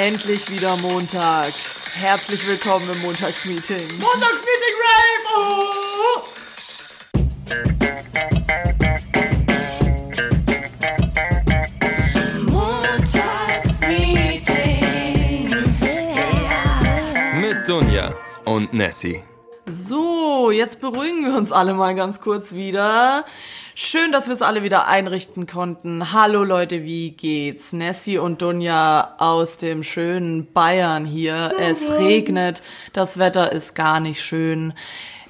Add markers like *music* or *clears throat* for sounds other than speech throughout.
Endlich wieder Montag. Herzlich willkommen im Montagsmeeting. Montagsmeeting Rave! Oh! Mit Dunja und Nessie. So, jetzt beruhigen wir uns alle mal ganz kurz wieder. Schön, dass wir es alle wieder einrichten konnten. Hallo Leute, wie geht's? Nessie und Dunja aus dem schönen Bayern hier. Es regnet, das Wetter ist gar nicht schön.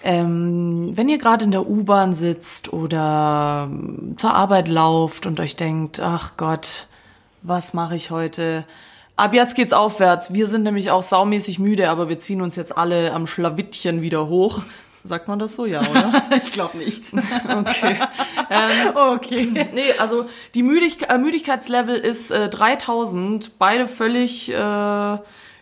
Ähm, wenn ihr gerade in der U-Bahn sitzt oder zur Arbeit lauft und euch denkt, ach Gott, was mache ich heute? Ab jetzt geht's aufwärts. Wir sind nämlich auch saumäßig müde, aber wir ziehen uns jetzt alle am Schlawittchen wieder hoch. Sagt man das so? Ja, oder? *laughs* ich glaube nicht. *laughs* Okay. *laughs* Ähm, Okay. nee, also die Müdig äh, Müdigkeitslevel ist äh, 3000, beide völlig äh,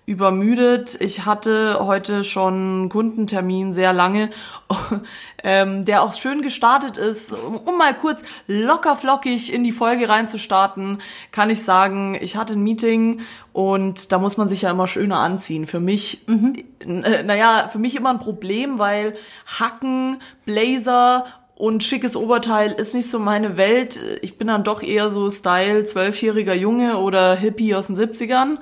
übermüdet. Ich hatte heute schon einen Kundentermin sehr lange, *laughs* ähm, der auch schön gestartet ist. Um, mal kurz locker flockig in die Folge reinzustarten, kann ich sagen, ich hatte ein Meeting und da muss man sich ja immer schöner anziehen. Für mich, äh, naja, für mich immer ein Problem, weil Hacken, Blazer und schickes Oberteil ist nicht so meine Welt. Ich bin dann doch eher so Style zwölfjähriger Junge oder Hippie aus den 70ern.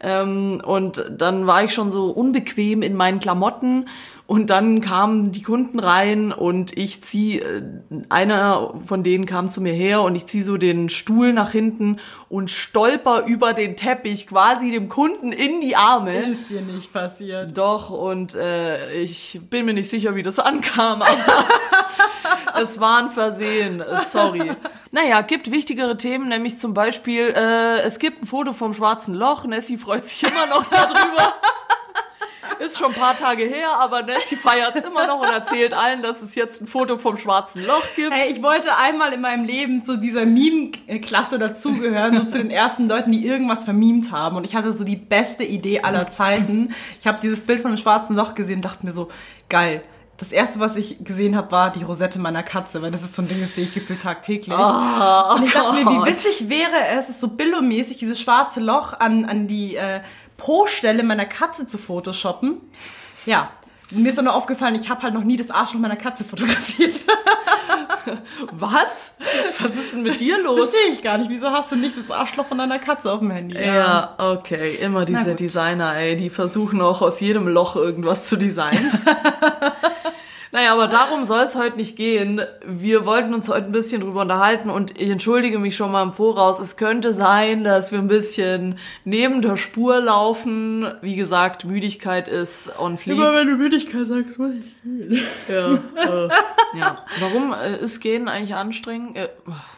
Ähm, und dann war ich schon so unbequem in meinen Klamotten und dann kamen die Kunden rein und ich zieh, äh, einer von denen kam zu mir her und ich zieh so den Stuhl nach hinten und stolper über den Teppich quasi dem Kunden in die Arme. Ist dir nicht passiert. Doch, und äh, ich bin mir nicht sicher, wie das *laughs* ankam, aber es war ein Versehen. Sorry. Naja, gibt wichtigere Themen, nämlich zum Beispiel, äh, es gibt ein Foto vom schwarzen Loch. Nessie freut sich immer noch darüber. *laughs* Ist schon ein paar Tage her, aber Nessie feiert es immer noch und erzählt allen, dass es jetzt ein Foto vom schwarzen Loch gibt. Hey, ich wollte einmal in meinem Leben zu dieser Meme-Klasse dazugehören, so zu den ersten Leuten, die irgendwas vermimt haben. Und ich hatte so die beste Idee aller Zeiten. Ich habe dieses Bild von dem schwarzen Loch gesehen und dachte mir so, geil. Das erste, was ich gesehen habe, war die Rosette meiner Katze, weil das ist so ein Ding, das sehe ich gefühlt tagtäglich. Oh, und ich dachte mir, wie Gott. witzig wäre es, so billomäßig, dieses schwarze Loch an, an die äh, Po-Stelle meiner Katze zu photoshoppen. Ja. Mir ist dann nur aufgefallen, ich habe halt noch nie das Arschloch meiner Katze fotografiert. *laughs* Was? Was ist denn mit dir los? Verstehe ich gar nicht. Wieso hast du nicht das Arschloch von deiner Katze auf dem Handy? Ja, okay. Immer diese. Designer, ey, die versuchen auch aus jedem Loch irgendwas zu designen. *laughs* naja, aber darum soll es heute nicht gehen. Wir wollten uns heute ein bisschen drüber unterhalten und ich entschuldige mich schon mal im Voraus. Es könnte sein, dass wir ein bisschen neben der Spur laufen. Wie gesagt, Müdigkeit ist on fleek. wenn du Müdigkeit sagst, muss ich fühlen. Ja, äh, *laughs* ja. Warum äh, ist Gehen eigentlich anstrengend? Äh,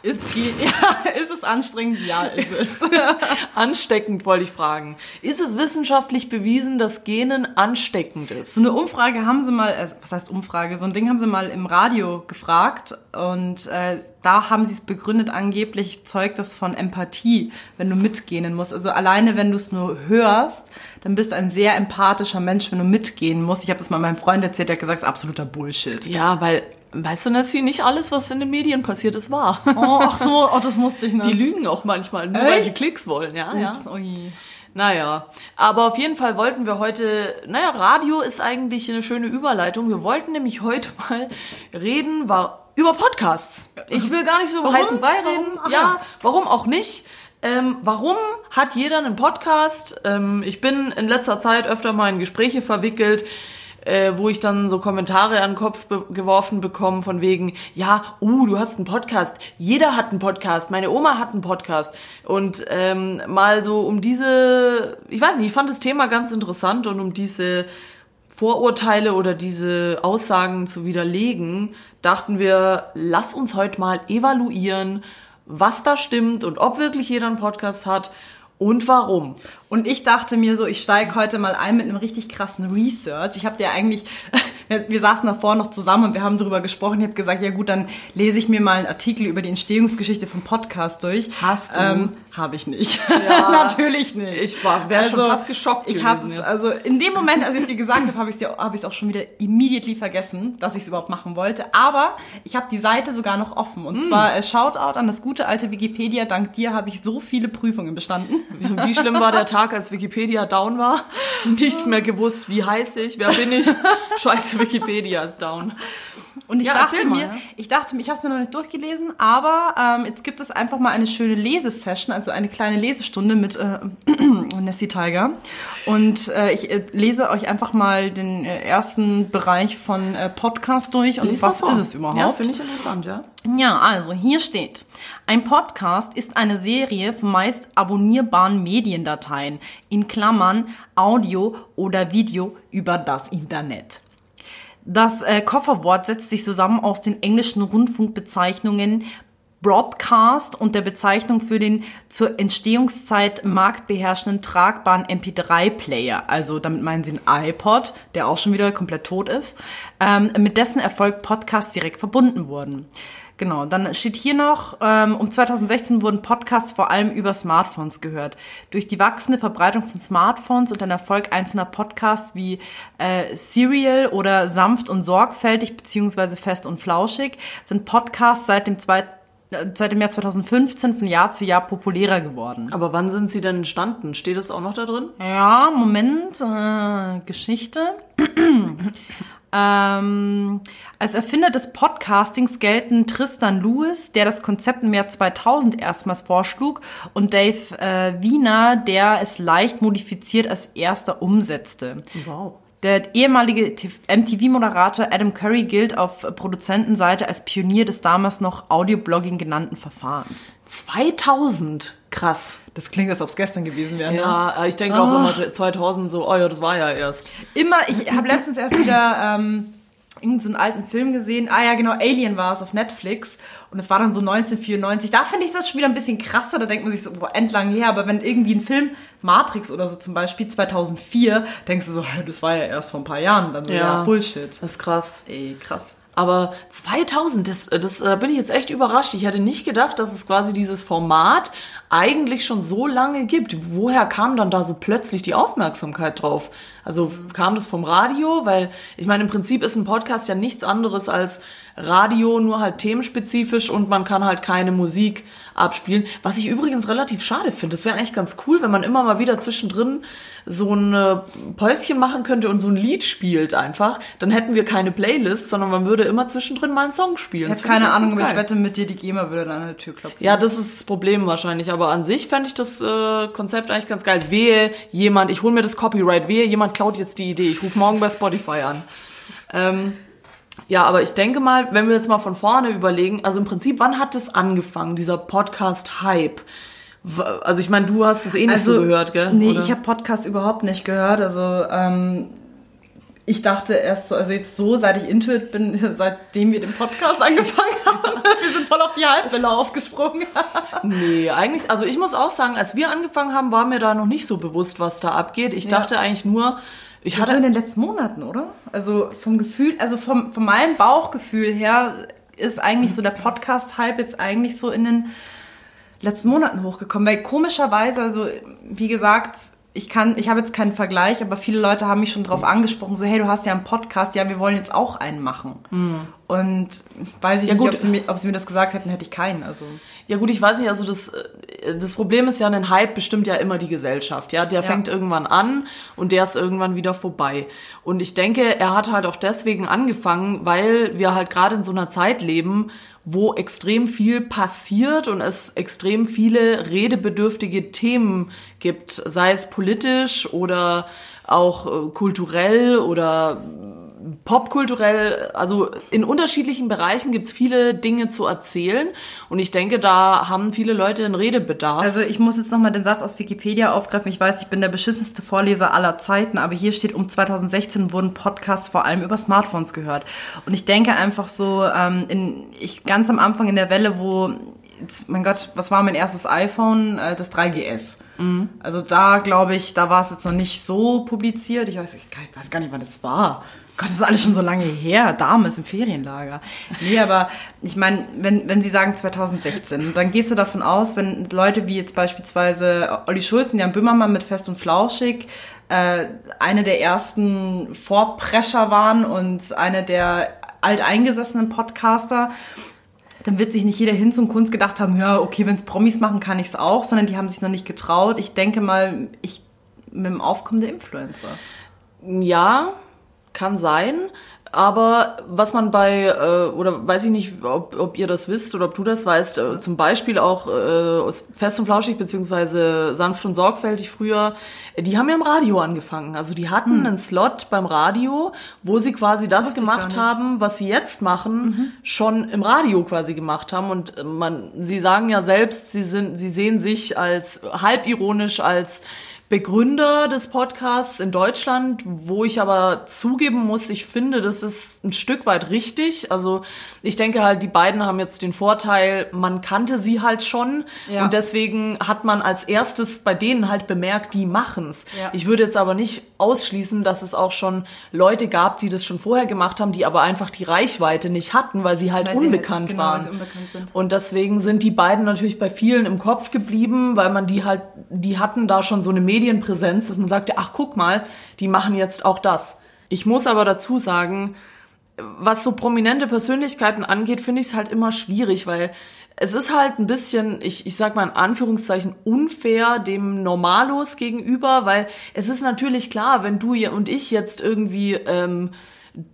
Ist, ge- *laughs* ja, ist es anstrengend? Ja, ist es. *laughs* ansteckend wollte ich fragen. Ist es wissenschaftlich bewiesen, dass Genen ansteckend ist? So eine Umfrage haben sie mal, also was heißt Umfrage? So ein Ding haben sie mal im Radio gefragt und äh, da haben sie es begründet, angeblich zeugt das von Empathie, wenn du mitgehen musst. Also alleine, wenn du es nur hörst, dann bist du ein sehr empathischer Mensch, wenn du mitgehen musst. Ich habe das mal meinem Freund erzählt, der hat gesagt, es ist absoluter Bullshit. Ja, weil, weißt du, Nessie, nicht alles, was in den Medien passiert, ist wahr. Oh, ach so, oh, das musste ich *laughs* nicht. Die lügen auch manchmal, nur weil Echt? sie Klicks wollen, ja, ja. Ups, ui. Naja, aber auf jeden Fall wollten wir heute, naja, Radio ist eigentlich eine schöne Überleitung. Wir wollten nämlich heute mal reden war, über Podcasts. Ich will gar nicht so über Warum? heißen Brei reden. Warum? Ach Ja, warum auch nicht? Ähm, warum hat jeder einen Podcast? Ähm, ich bin in letzter Zeit öfter mal in Gespräche verwickelt, äh, wo ich dann so Kommentare an den Kopf be geworfen bekomme von wegen, ja, uh, du hast einen Podcast, jeder hat einen Podcast, meine Oma hat einen Podcast. Und ähm, mal so um diese, ich weiß nicht, ich fand das Thema ganz interessant und um diese Vorurteile oder diese Aussagen zu widerlegen, dachten wir, lass uns heute mal evaluieren, was da stimmt und ob wirklich jeder einen Podcast hat und warum. Und ich dachte mir so, ich steige heute mal ein mit einem richtig krassen Research. Ich habe dir eigentlich, *laughs* wir, saßen davor noch zusammen und wir haben darüber gesprochen. Ich habe gesagt, ja gut, dann lese ich mir mal einen Artikel über die Entstehungsgeschichte vom Podcast durch. Hast du? Ähm, Habe ich nicht. Ja. *laughs* Natürlich nicht. Ich war, wäre schon fast geschockt Ich gewesen hab's, jetzt. also in dem Moment, als ich es dir gesagt habe, habe ich es hab auch schon wieder immediately vergessen, dass ich es überhaupt machen wollte. Aber ich habe die Seite sogar noch offen. Und zwar äh, Shoutout an das gute alte Wikipedia. Dank dir habe ich so viele Prüfungen bestanden. Wie schlimm war der Tag, *laughs* als Wikipedia down war? *laughs* Nichts mehr gewusst. Wie heiß ich? Wer bin ich? *laughs* Scheiße, Wikipedia ist down. Und ich Ja, dachte mal, mir, ja. ich dachte mir, ich habe es mir noch nicht durchgelesen, aber ähm, jetzt gibt es einfach mal eine schöne Lesesession, also eine kleine Lesestunde mit äh, *clears throat* Nessie Tiger. Und äh, ich äh, lese euch einfach mal den äh, ersten Bereich von äh, Podcast durch und Lies was ist es überhaupt? Ja, finde ich interessant, ja. Ja, also hier steht, ein Podcast ist eine Serie von meist abonnierbaren Mediendateien, in Klammern Audio oder Video über das Internet. Das äh, Kofferwort setzt sich zusammen aus den englischen Rundfunkbezeichnungen Broadcast und der Bezeichnung für den zur Entstehungszeit marktbeherrschenden tragbaren MP3-Player. Also damit meinen sie einen iPod, der auch schon wieder komplett tot ist, ähm, mit dessen Erfolg Podcasts direkt verbunden wurden. Genau, dann steht hier noch, ähm, um 2016 wurden Podcasts vor allem über Smartphones gehört. Durch die wachsende Verbreitung von Smartphones und den Erfolg einzelner Podcasts wie äh, Serial oder Sanft und Sorgfältig beziehungsweise Fest und Flauschig sind Podcasts seit dem, zwei, äh, seit dem Jahr 2015 von Jahr zu Jahr populärer geworden. Aber wann sind sie denn entstanden? Steht das auch noch da drin? Ja, Moment, äh, Geschichte. Ähm, als Erfinder des Podcastings gelten Tristan Lewis, der das Konzept im Jahr 2000 erstmals vorschlug, und Dave äh, Wiener, der es leicht modifiziert als erster umsetzte. Wow. Der ehemalige MTV-Moderator Adam Curry gilt auf Produzentenseite als Pionier des damals noch Audioblogging genannten Verfahrens. 2000. Krass. Das klingt, als ob es gestern gewesen wäre. Ne? Ja, ich denke auch immer 2000 so, oh ja, das war ja erst. Immer, ich habe letztens erst wieder ähm, irgendeinen so einen alten Film gesehen. Ah ja, genau, Alien war es auf Netflix. Und es war dann so 1994. Da finde ich das schon wieder ein bisschen krasser. Da denkt man sich so, boah, endlang her. Aber wenn irgendwie ein Film, Matrix oder so zum Beispiel, 2004, denkst du so, das war ja erst vor ein paar Jahren. Dann so, ja, Ja. Bullshit. Das ist krass. Ey, krass. Aber 2000, das, das äh, bin ich jetzt echt überrascht. Ich hätte nicht gedacht, dass es quasi dieses Format eigentlich schon so lange gibt. Woher kam dann da so plötzlich die Aufmerksamkeit drauf? Also kam das vom Radio? Weil ich meine, im Prinzip ist ein Podcast ja nichts anderes als Radio, nur halt themenspezifisch und man kann halt keine Musik abspielen. Was ich übrigens relativ schade finde. Das wäre eigentlich ganz cool, wenn man immer mal wieder zwischendrin so ein äh, Päuschen machen könnte und so ein Lied spielt einfach. Dann hätten wir keine Playlist, sondern man würde immer zwischendrin mal einen Song spielen. Ich habe keine Ahnung, ich wette mit dir, die GEMA würde dann an der Tür klopfen. Ja, das ist das Problem wahrscheinlich. Aber an sich fände ich das äh, Konzept eigentlich ganz geil. Wehe jemand, ich hole mir das Copyright, wehe jemand klaut jetzt die Idee. Ich rufe morgen bei Spotify an. Ähm, ja, aber ich denke mal, wenn wir jetzt mal von vorne überlegen, also im Prinzip, wann hat das angefangen, dieser Podcast-Hype? Also ich meine, du hast es eh nicht so gehört, gell? Also, Nee, Oder? ich habe Podcast überhaupt nicht gehört. Also ähm, ich dachte erst so, also jetzt so, seit ich Intuit bin, *laughs* seitdem wir den Podcast angefangen *laughs* haben, wir sind voll auf die Halbwelle aufgesprungen. *laughs* Nee, eigentlich, also ich muss auch sagen, als wir angefangen haben, war mir da noch nicht so bewusst, was da abgeht. Ich dachte eigentlich nur, ich Also in hatte, den letzten Monaten, oder? Also vom Gefühl, also vom, von meinem Bauchgefühl her ist eigentlich so der Podcast-Hype jetzt eigentlich so in den letzten Monaten hochgekommen. Weil komischerweise, also wie gesagt, ich kann, ich habe jetzt keinen Vergleich, aber viele Leute haben mich schon drauf angesprochen, so, hey, du hast ja einen Podcast, ja, wir wollen jetzt auch einen machen. Und weiß ich Ja, nicht, ob sie, mir, ob sie mir das gesagt hätten, hätte ich keinen. Also ja gut, ich weiß nicht, also das, äh, das Problem ist ja, ein Hype bestimmt ja immer die Gesellschaft, ja. Der fängt irgendwann an und der ist irgendwann wieder vorbei. Und ich denke, er hat halt auch deswegen angefangen, weil wir halt gerade in so einer Zeit leben, wo extrem viel passiert und es extrem viele redebedürftige Themen gibt, sei es politisch oder auch äh, kulturell oder popkulturell, also in unterschiedlichen Bereichen gibt's viele Dinge zu erzählen und ich denke, da haben viele Leute einen Redebedarf. Also ich muss jetzt nochmal den Satz aus Wikipedia aufgreifen. Ich weiß, ich bin der beschissenste Vorleser aller Zeiten, aber hier steht, um 2016 wurden Podcasts vor allem über Smartphones gehört. Und ich denke einfach so, ähm, in, ich ganz am Anfang in der Welle, wo, mein Gott, was war mein erstes iPhone? Äh, das 3GS. Also da glaube ich, da war es jetzt noch nicht so publiziert. Ich weiß, ich weiß gar nicht, wann das war. Gott, das ist alles schon so lange her. Dame ist im Ferienlager. Nee, aber ich meine, wenn, wenn Sie sagen 2016, dann gehst du davon aus, wenn Leute wie jetzt beispielsweise Olli Schulz und Jan Böhmermann mit Fest und Flauschig äh, eine der ersten Vorprescher waren und eine der alteingesessenen Podcaster, dann wird sich nicht jeder hin zum Kunst gedacht haben, ja, okay, wenn es Promis machen, kann ich es auch, sondern die haben sich noch nicht getraut. Ich denke mal, ich mit dem Aufkommen der Influencer. Ja, kann sein. Aber was man bei, äh, oder weiß ich nicht, ob, ob ihr das wisst oder ob du das weißt, äh, zum Beispiel auch äh, Fest und Flauschig beziehungsweise Sanft und Sorgfältig früher, äh, die haben ja im Radio angefangen. Also die hatten hm. einen Slot beim Radio, wo sie quasi das gemacht haben, was sie jetzt machen, mhm. schon im Radio quasi gemacht haben. Und äh, man, sie sagen ja selbst, sie sind, sie sehen sich als halb ironisch als Begründer des Podcasts in Deutschland, wo ich aber zugeben muss, ich finde, das ist ein Stück weit richtig. Also ich denke halt, die beiden haben jetzt den Vorteil, man kannte sie halt schon ja. und deswegen hat man als erstes bei denen halt bemerkt, die machen's. Ja. Ich würde jetzt aber nicht ausschließen, dass es auch schon Leute gab, die das schon vorher gemacht haben, die aber einfach die Reichweite nicht hatten, weil sie halt weil unbekannt sie, genau, waren. Unbekannt sind. Und deswegen sind die beiden natürlich bei vielen im Kopf geblieben, weil man die halt, die hatten da schon so eine Medien Medienpräsenz, dass man sagte, ach guck mal, die machen jetzt auch das. Ich muss aber dazu sagen, was so prominente Persönlichkeiten angeht, finde ich es halt immer schwierig, weil es ist halt ein bisschen, ich, ich sag mal in Anführungszeichen, unfair dem Normalos gegenüber, weil es ist natürlich klar, wenn du und ich jetzt irgendwie ähm,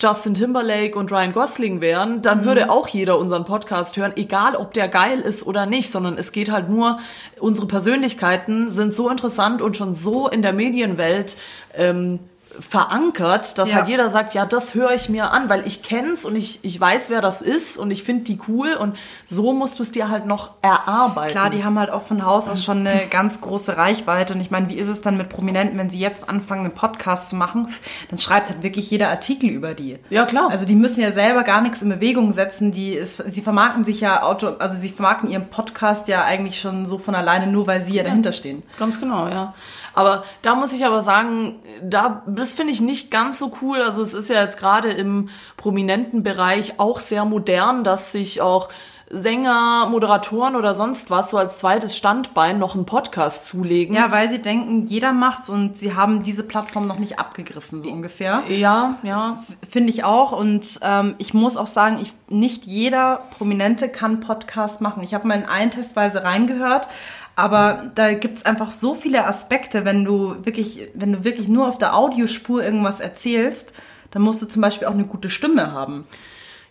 Justin Timberlake und Ryan Gosling wären, dann mhm. würde auch jeder unseren Podcast hören, egal ob der geil ist oder nicht, sondern es geht halt nur, unsere Persönlichkeiten sind so interessant und schon so in der Medienwelt ähm, verankert, dass ja. halt jeder sagt, ja, das höre ich mir an, weil ich kenn's und ich, ich weiß, wer das ist und ich finde die cool und so musst du es dir halt noch erarbeiten. Klar, die haben halt auch von Haus aus schon eine *laughs* ganz große Reichweite und ich meine, wie ist es dann mit Prominenten, wenn sie jetzt anfangen, einen Podcast zu machen, dann schreibt halt wirklich jeder Artikel über die. Ja, klar. Also die müssen ja selber gar nichts in Bewegung setzen, die ist, sie vermarkten sich ja auto, also sie vermarkten ihren Podcast ja eigentlich schon so von alleine, nur weil sie ja, ja dahinter stehen. Ganz genau, ja. Aber da muss ich aber sagen, da, das finde ich nicht ganz so cool. Also es ist ja jetzt gerade im prominenten Bereich auch sehr modern, dass sich auch Sänger, Moderatoren oder sonst was so als zweites Standbein noch einen Podcast zulegen. Ja, weil sie denken, jeder macht's und sie haben diese Plattform noch nicht abgegriffen, so ungefähr. Ja, ja. Finde ich auch. Und ähm, ich muss auch sagen, ich, nicht jeder Prominente kann Podcast machen. Ich habe mal in einen Testweise reingehört, aber da gibt's einfach so viele Aspekte, wenn du wirklich, wenn du wirklich nur auf der Audiospur irgendwas erzählst, dann musst du zum Beispiel auch eine gute Stimme haben.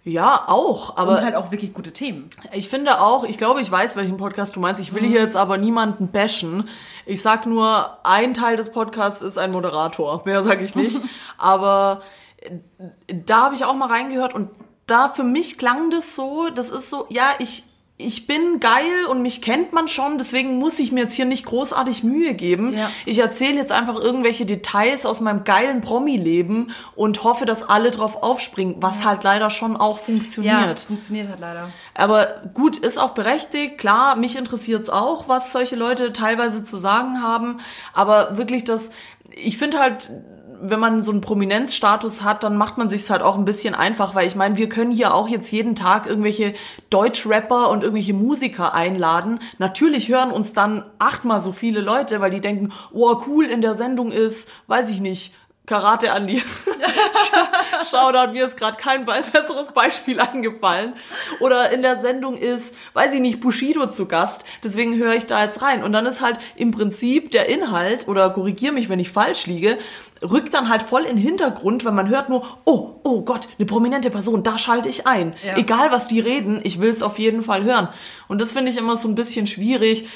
Ja, auch, aber. Und halt auch wirklich gute Themen. Ich finde auch, ich glaube, ich weiß, welchen Podcast du meinst. Ich will mhm. hier jetzt aber niemanden bashen. Ich sag nur, ein Teil des Podcasts ist ein Moderator. Mehr sage ich nicht. *laughs* aber da habe ich auch mal reingehört und da für mich klang das so, das ist so, ja, ich, ich bin geil und mich kennt man schon, deswegen muss ich mir jetzt hier nicht großartig Mühe geben. Ja. Ich erzähle jetzt einfach irgendwelche Details aus meinem geilen Promi-Leben und hoffe, dass alle drauf aufspringen, was ja. halt leider schon auch funktioniert. Ja, funktioniert halt leider. Aber gut, ist auch berechtigt. Klar, mich interessiert's auch, was solche Leute teilweise zu sagen haben. Aber wirklich das, ich finde halt, wenn man so einen Prominenzstatus hat, dann macht man sich's halt auch ein bisschen einfach, weil ich meine, wir können hier auch jetzt jeden Tag irgendwelche Deutschrapper und irgendwelche Musiker einladen. Natürlich hören uns dann achtmal so viele Leute, weil die denken, oh cool in der Sendung ist, weiß ich nicht, Karate Andi. *laughs* Shoutout, mir ist gerade kein besseres Beispiel eingefallen. Oder in der Sendung ist, weiß ich nicht, Bushido zu Gast, deswegen höre ich da jetzt rein. Und dann ist halt im Prinzip der Inhalt, oder korrigier mich, wenn ich falsch liege, rückt dann halt voll in den Hintergrund, wenn man hört nur, oh, oh Gott, eine prominente Person, da schalte ich ein. Ja. Egal was die reden, ich will es auf jeden Fall hören. Und das finde ich immer so ein bisschen schwierig,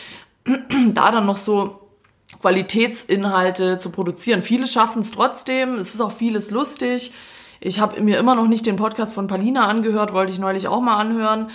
*clears throat* da dann noch so Qualitätsinhalte zu produzieren. Viele schaffen es trotzdem, es ist auch vieles lustig. Ich habe mir immer noch nicht den Podcast von Palina angehört, wollte ich neulich auch mal anhören,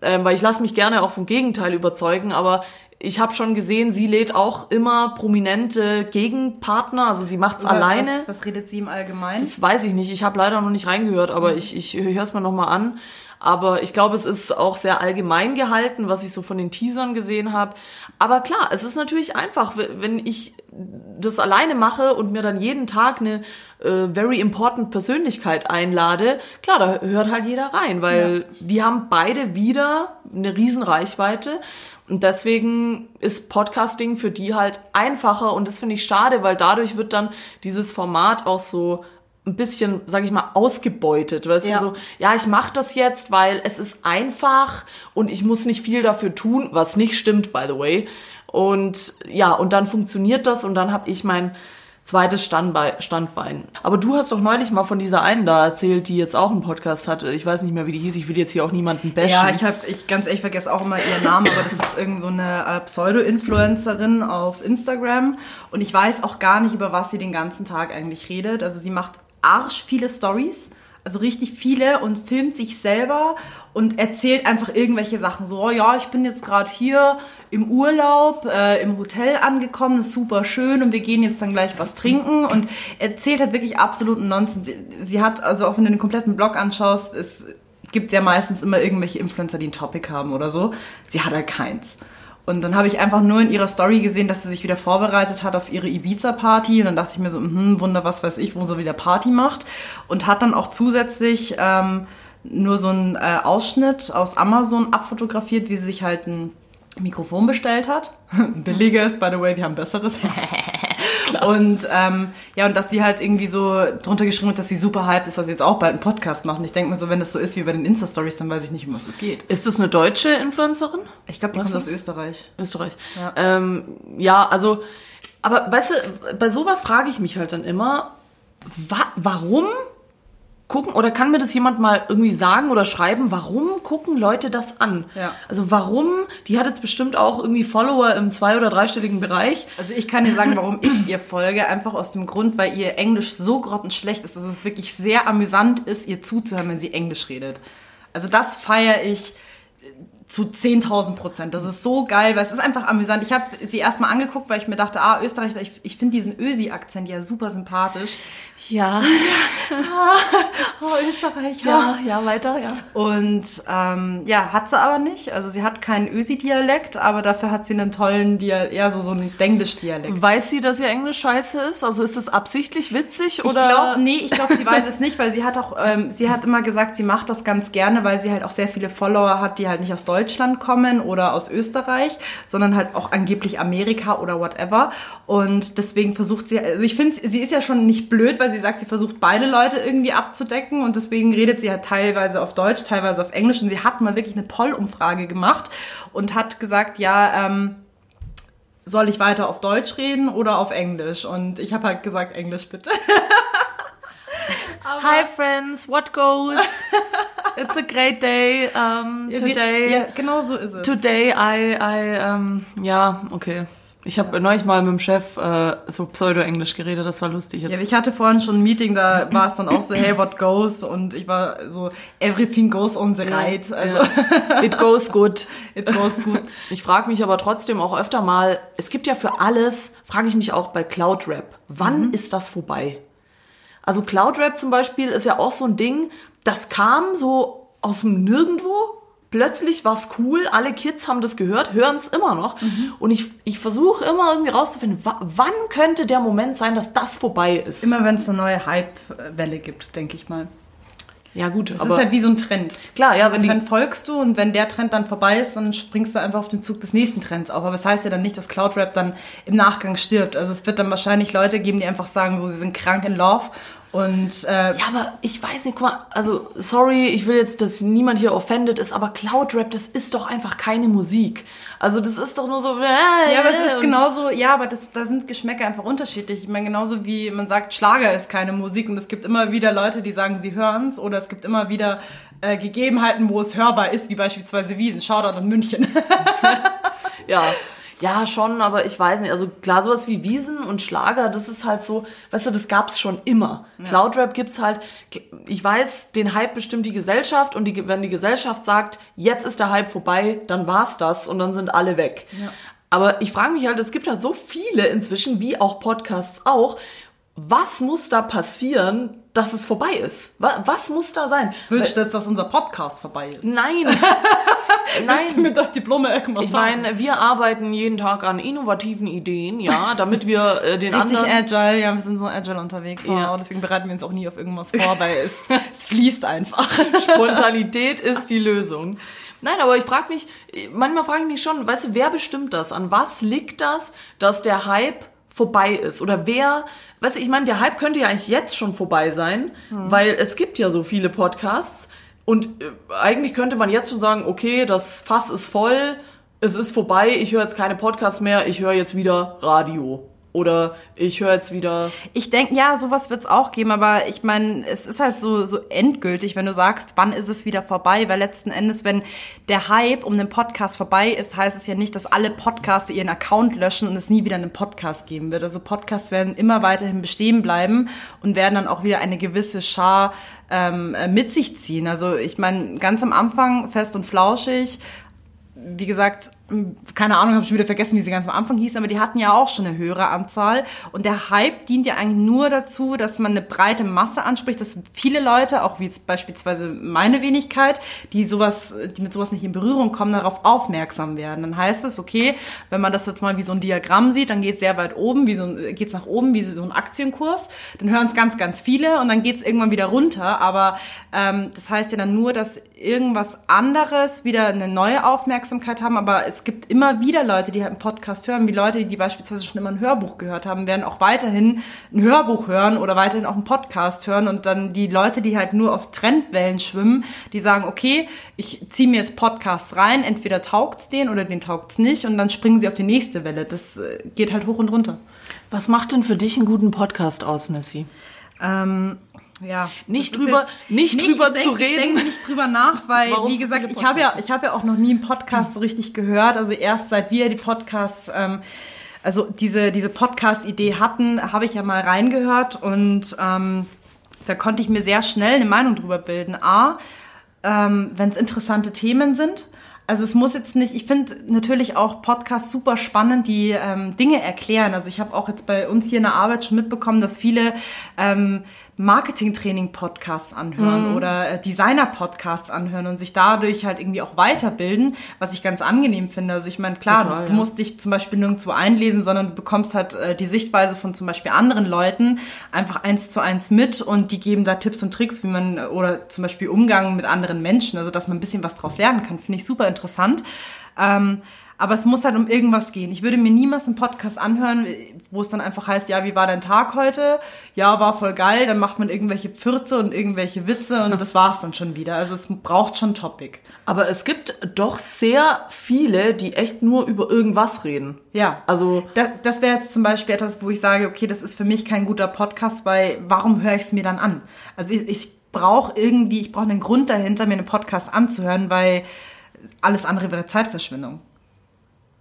äh, weil ich lasse mich gerne auch vom Gegenteil überzeugen, aber ich habe schon gesehen, sie lädt auch immer prominente Gegenpartner, also sie macht's Oder alleine. Was, was redet sie im Allgemeinen? Das weiß ich nicht, ich habe leider noch nicht reingehört, aber mhm. ich, ich höre es mir nochmal an. Aber ich glaube, es ist auch sehr allgemein gehalten, was ich so von den Teasern gesehen habe. Aber klar, es ist natürlich einfach, wenn ich das alleine mache und mir dann jeden Tag eine äh, very important Persönlichkeit einlade, klar, da hört halt jeder rein, weil ja. die haben beide wieder eine riesen Reichweite. Und deswegen ist Podcasting für die halt einfacher und das finde ich schade, weil dadurch wird dann dieses Format auch so ein bisschen, sag ich mal, ausgebeutet. Weißt ja. du, so, ja, ich mache das jetzt, weil es ist einfach und ich muss nicht viel dafür tun, was nicht stimmt, by the way. Und ja, und dann funktioniert das und dann habe ich mein zweites Standbein. Aber du hast doch neulich mal von dieser einen da erzählt, die jetzt auch einen Podcast hatte. Ich weiß nicht mehr, wie die hieß. Ich will jetzt hier auch niemanden bashen. Ja, ich habe, ich ganz ehrlich vergesse auch immer ihren Namen, aber das ist irgend so eine äh, Pseudo-Influencerin auf Instagram. Und ich weiß auch gar nicht, über was sie den ganzen Tag eigentlich redet. Also sie macht arsch viele Stories also richtig viele und filmt sich selber und erzählt einfach irgendwelche Sachen. So, oh ja, ich bin jetzt gerade hier im Urlaub, äh, im Hotel angekommen, ist super schön und wir gehen jetzt dann gleich was trinken und erzählt halt wirklich absoluten Nonsens. Sie, sie hat, also auch wenn du den kompletten Blog anschaust, es gibt ja meistens immer irgendwelche Influencer, die ein Topic haben oder so. Sie hat halt keins. Und dann habe ich einfach nur in ihrer Story gesehen, dass sie sich wieder vorbereitet hat auf ihre Ibiza-Party. Und dann dachte ich mir so, hm, Wunder, was weiß ich, wo sie wieder Party macht. Und hat dann auch zusätzlich ähm, nur so einen äh, Ausschnitt aus Amazon abfotografiert, wie sie sich halt ein Mikrofon bestellt hat. *laughs* Billiges, by the way, wir haben besseres. *laughs* und ähm, ja, und dass sie halt irgendwie so drunter geschrieben hat, dass sie super hyped ist, dass sie jetzt auch bald einen Podcast machen. Ich denke mir so, wenn das so ist wie bei den Insta-Stories, dann weiß ich nicht, um was es geht. Ist das eine deutsche Influencerin? Ich glaube, die was kommt aus Österreich. Österreich. Ja. Ähm, ja, also, aber weißt du, bei sowas frage ich mich halt dann immer, wa warum gucken oder kann mir das jemand mal irgendwie sagen oder schreiben, warum gucken Leute das an? Ja. Also warum, die hat jetzt bestimmt auch irgendwie Follower im zwei- oder dreistelligen Bereich. Also ich kann dir sagen, warum ich ihr folge, einfach aus dem Grund, weil ihr Englisch so grottenschlecht ist, dass es wirklich sehr amüsant ist, ihr zuzuhören, wenn sie Englisch redet. Also das feiere ich zu 10.000 Prozent. Das ist so geil, weil es ist einfach amüsant. Ich habe sie erstmal angeguckt, weil ich mir dachte, ah, Österreich, ich, ich finde diesen Ösi-Akzent ja super sympathisch. Ja. *laughs* oh, Österreich, ja. Ja, weiter, ja. Und ähm, ja, hat sie aber nicht. Also sie hat keinen Ösi-Dialekt, aber dafür hat sie einen tollen, Dialekt, eher so, so einen Denglisch-Dialekt. Weiß sie, dass ihr Englisch scheiße ist? Also ist das absichtlich witzig oder? Ich glaub, nee, ich glaube, sie weiß es nicht, weil sie hat auch, ähm, sie hat immer gesagt, sie macht das ganz gerne, weil sie halt auch sehr viele Follower hat, die halt nicht aus Deutschland kommen oder aus Österreich, sondern halt auch angeblich Amerika oder whatever. Und deswegen versucht sie, also ich finde, sie ist ja schon nicht blöd, weil sie sagt, sie versucht beide Leute irgendwie abzudecken und deswegen redet sie halt teilweise auf Deutsch, teilweise auf Englisch und sie hat mal wirklich eine Poll-Umfrage gemacht und hat gesagt, ja, ähm, soll ich weiter auf Deutsch reden oder auf Englisch? Und ich habe halt gesagt, Englisch bitte. *laughs* Hi friends, what goes? *laughs* It's a great day. Um, today. Ja, genau so ist es. Today I, I, um, ja, okay. Ich habe ja. neulich mal mit dem Chef äh, so Pseudo-Englisch geredet, das war lustig. Jetzt. Ja, ich hatte vorhin schon ein Meeting, da war es dann auch so, hey, what goes? Und ich war so, everything goes on the right. Also ja. It goes good. *laughs* It goes good. Ich frage mich aber trotzdem auch öfter mal, es gibt ja für alles, frage ich mich auch bei Cloud Rap, wann mhm. ist das vorbei? Also Cloud Rap zum Beispiel ist ja auch so ein Ding, das kam so aus dem Nirgendwo plötzlich war es cool, alle Kids haben das gehört, hören es immer noch. Mhm. Und ich, ich versuche immer irgendwie rauszufinden, wann könnte der Moment sein, dass das vorbei ist. Immer wenn es eine neue Hype-Welle gibt, denke ich mal. Ja, gut. Es ist halt wie so ein Trend. Klar, ja. Wenn Trend folgst du und wenn der Trend dann vorbei ist, dann springst du einfach auf den Zug des nächsten Trends auf. Aber das heißt ja dann nicht, dass Cloud Rap dann im Nachgang stirbt. Also es wird dann wahrscheinlich Leute geben, die einfach sagen, so, sie sind krank in Love und äh, ja, aber ich weiß nicht, guck mal, also sorry, ich will jetzt, dass niemand hier offended ist, aber Cloud Rap, das ist doch einfach keine Musik. Also das ist doch nur so. Äh, ja, aber es ist genauso, ja, aber das, da sind Geschmäcker einfach unterschiedlich. Ich meine, genauso wie man sagt, Schlager ist keine Musik und es gibt immer wieder Leute, die sagen, sie hören's oder es gibt immer wieder äh, Gegebenheiten, wo es hörbar ist, wie beispielsweise Wiesen. Shoutout an München. *laughs* ja, ja, schon, aber ich weiß nicht. Also klar, sowas wie Wiesen und Schlager, das ist halt so, weißt du, das gab's schon immer. Ja. Cloudrap gibt's halt, ich weiß, den Hype bestimmt die Gesellschaft und die, wenn die Gesellschaft sagt, jetzt ist der Hype vorbei, dann war's das und dann sind alle weg. Ja. Aber ich frage mich halt, es gibt halt so viele inzwischen, wie auch Podcasts auch, was muss da passieren, dass es vorbei ist? Was, was muss da sein? Wünschst du jetzt, dass unser Podcast vorbei ist? Nein. *laughs* Willst du mit euch Diplome irgendwas Ich sagen? meine, wir arbeiten jeden Tag an innovativen Ideen, ja, damit wir äh, den Richtig anderen... agile, ja, wir sind so agile unterwegs. Wow, Ja. deswegen bereiten wir uns auch nie auf irgendwas vor, weil es, *laughs* es fließt einfach. Spontanität ist die Lösung. Nein, aber ich frage mich, manchmal frage ich mich schon, weißt du, wer bestimmt das? An was liegt das, dass der Hype vorbei ist? Oder wer, weißt du, ich meine, der Hype könnte ja eigentlich jetzt schon vorbei sein, weil es gibt ja so viele Podcasts und äh, eigentlich könnte man jetzt schon sagen, okay, das Fass ist voll, es ist vorbei, ich höre jetzt keine Podcasts mehr, ich höre jetzt wieder Radio. Oder ich höre jetzt wieder Ich denke, ja, sowas wird's auch geben, aber ich meine, es ist halt so, so endgültig, wenn du sagst, wann ist es wieder vorbei, weil letzten Endes, wenn der Hype um den Podcast vorbei ist, heißt es ja nicht, dass alle Podcaster ihren Account löschen und es nie wieder einen Podcast geben wird. Also Podcasts werden immer weiterhin bestehen bleiben und werden dann auch wieder eine gewisse Schar ähm, äh, mit sich ziehen. Also ich meine, ganz am Anfang fest und flauschig, wie gesagt, keine Ahnung, habe ich wieder vergessen, wie sie ganz am Anfang hießen, aber die hatten ja auch schon eine höhere Anzahl. Und der Hype dient ja eigentlich nur dazu, dass man eine breite Masse anspricht, dass viele Leute, auch wie jetzt beispielsweise meine Wenigkeit, die sowas, die mit sowas nicht in Berührung kommen, darauf aufmerksam werden. Dann heißt es, okay, wenn man das jetzt mal wie so ein Diagramm sieht, dann geht es sehr weit oben, wie so ein, geht's nach oben, wie so ein Aktienkurs. Dann hören es ganz, ganz viele und dann geht es irgendwann wieder runter. Aber ähm, das heißt ja dann nur, dass irgendwas anderes wieder eine neue Aufmerksamkeit haben, aber es gibt immer wieder Leute, die halt einen Podcast hören, wie Leute, die beispielsweise schon immer ein Hörbuch gehört haben, werden auch weiterhin ein Hörbuch hören oder weiterhin auch einen Podcast hören und dann die Leute, die halt nur auf Trendwellen schwimmen, die sagen, okay, ich ziehe mir jetzt Podcasts rein, entweder taugt's denen oder den taugt's nicht und dann springen sie auf die nächste Welle. Das äh, geht halt hoch und runter. Was macht denn für dich einen guten Podcast aus, Nessie? Ähm, ja. Nicht drüber- jetzt- nicht drüber zu Ich reden. denke nicht drüber nach, weil, Warum wie gesagt, ich habe ja, ich habe ja auch noch nie einen Podcast so richtig gehört. Also erst seit wir die Podcasts, ähm, also diese, diese Podcast-Idee hatten, habe ich ja mal reingehört und ähm, da konnte ich mir sehr schnell eine Meinung drüber bilden. A, ähm, wenn es interessante Themen sind. Also es muss jetzt nicht, ich finde natürlich auch Podcasts super spannend, die ähm, Dinge erklären. Also ich habe auch jetzt bei uns hier in der Arbeit schon mitbekommen, dass viele ähm, Marketing-Training-Podcasts anhören Mhm. oder äh, Designer-Podcasts anhören und sich dadurch halt irgendwie auch weiterbilden, was ich ganz angenehm finde. Also ich meine, klar, Total, du, ja. musst dich zum Beispiel nirgendwo einlesen, sondern du bekommst halt äh, die Sichtweise von zum Beispiel anderen Leuten einfach eins zu eins mit und die geben da Tipps und Tricks, wie man, äh, oder zum Beispiel Umgang mit anderen Menschen, also dass man ein bisschen was draus lernen kann, finde ich super interessant. Ähm, aber es muss halt um irgendwas gehen. Ich würde mir niemals einen Podcast anhören, wo es dann einfach heißt, ja, wie war dein Tag heute? Ja, war voll geil. Dann macht man irgendwelche Pfürze und irgendwelche Witze und das war's dann schon wieder. Also es braucht schon Topic. Aber es gibt doch sehr viele, die echt nur über irgendwas reden. Ja. Also Das, das wäre jetzt zum Beispiel etwas, wo ich sage, okay, das ist für mich kein guter Podcast, weil warum höre ich es mir dann an? Also ich, ich brauche irgendwie, ich brauche einen Grund dahinter, mir einen Podcast anzuhören, weil alles andere wäre Zeitverschwendung.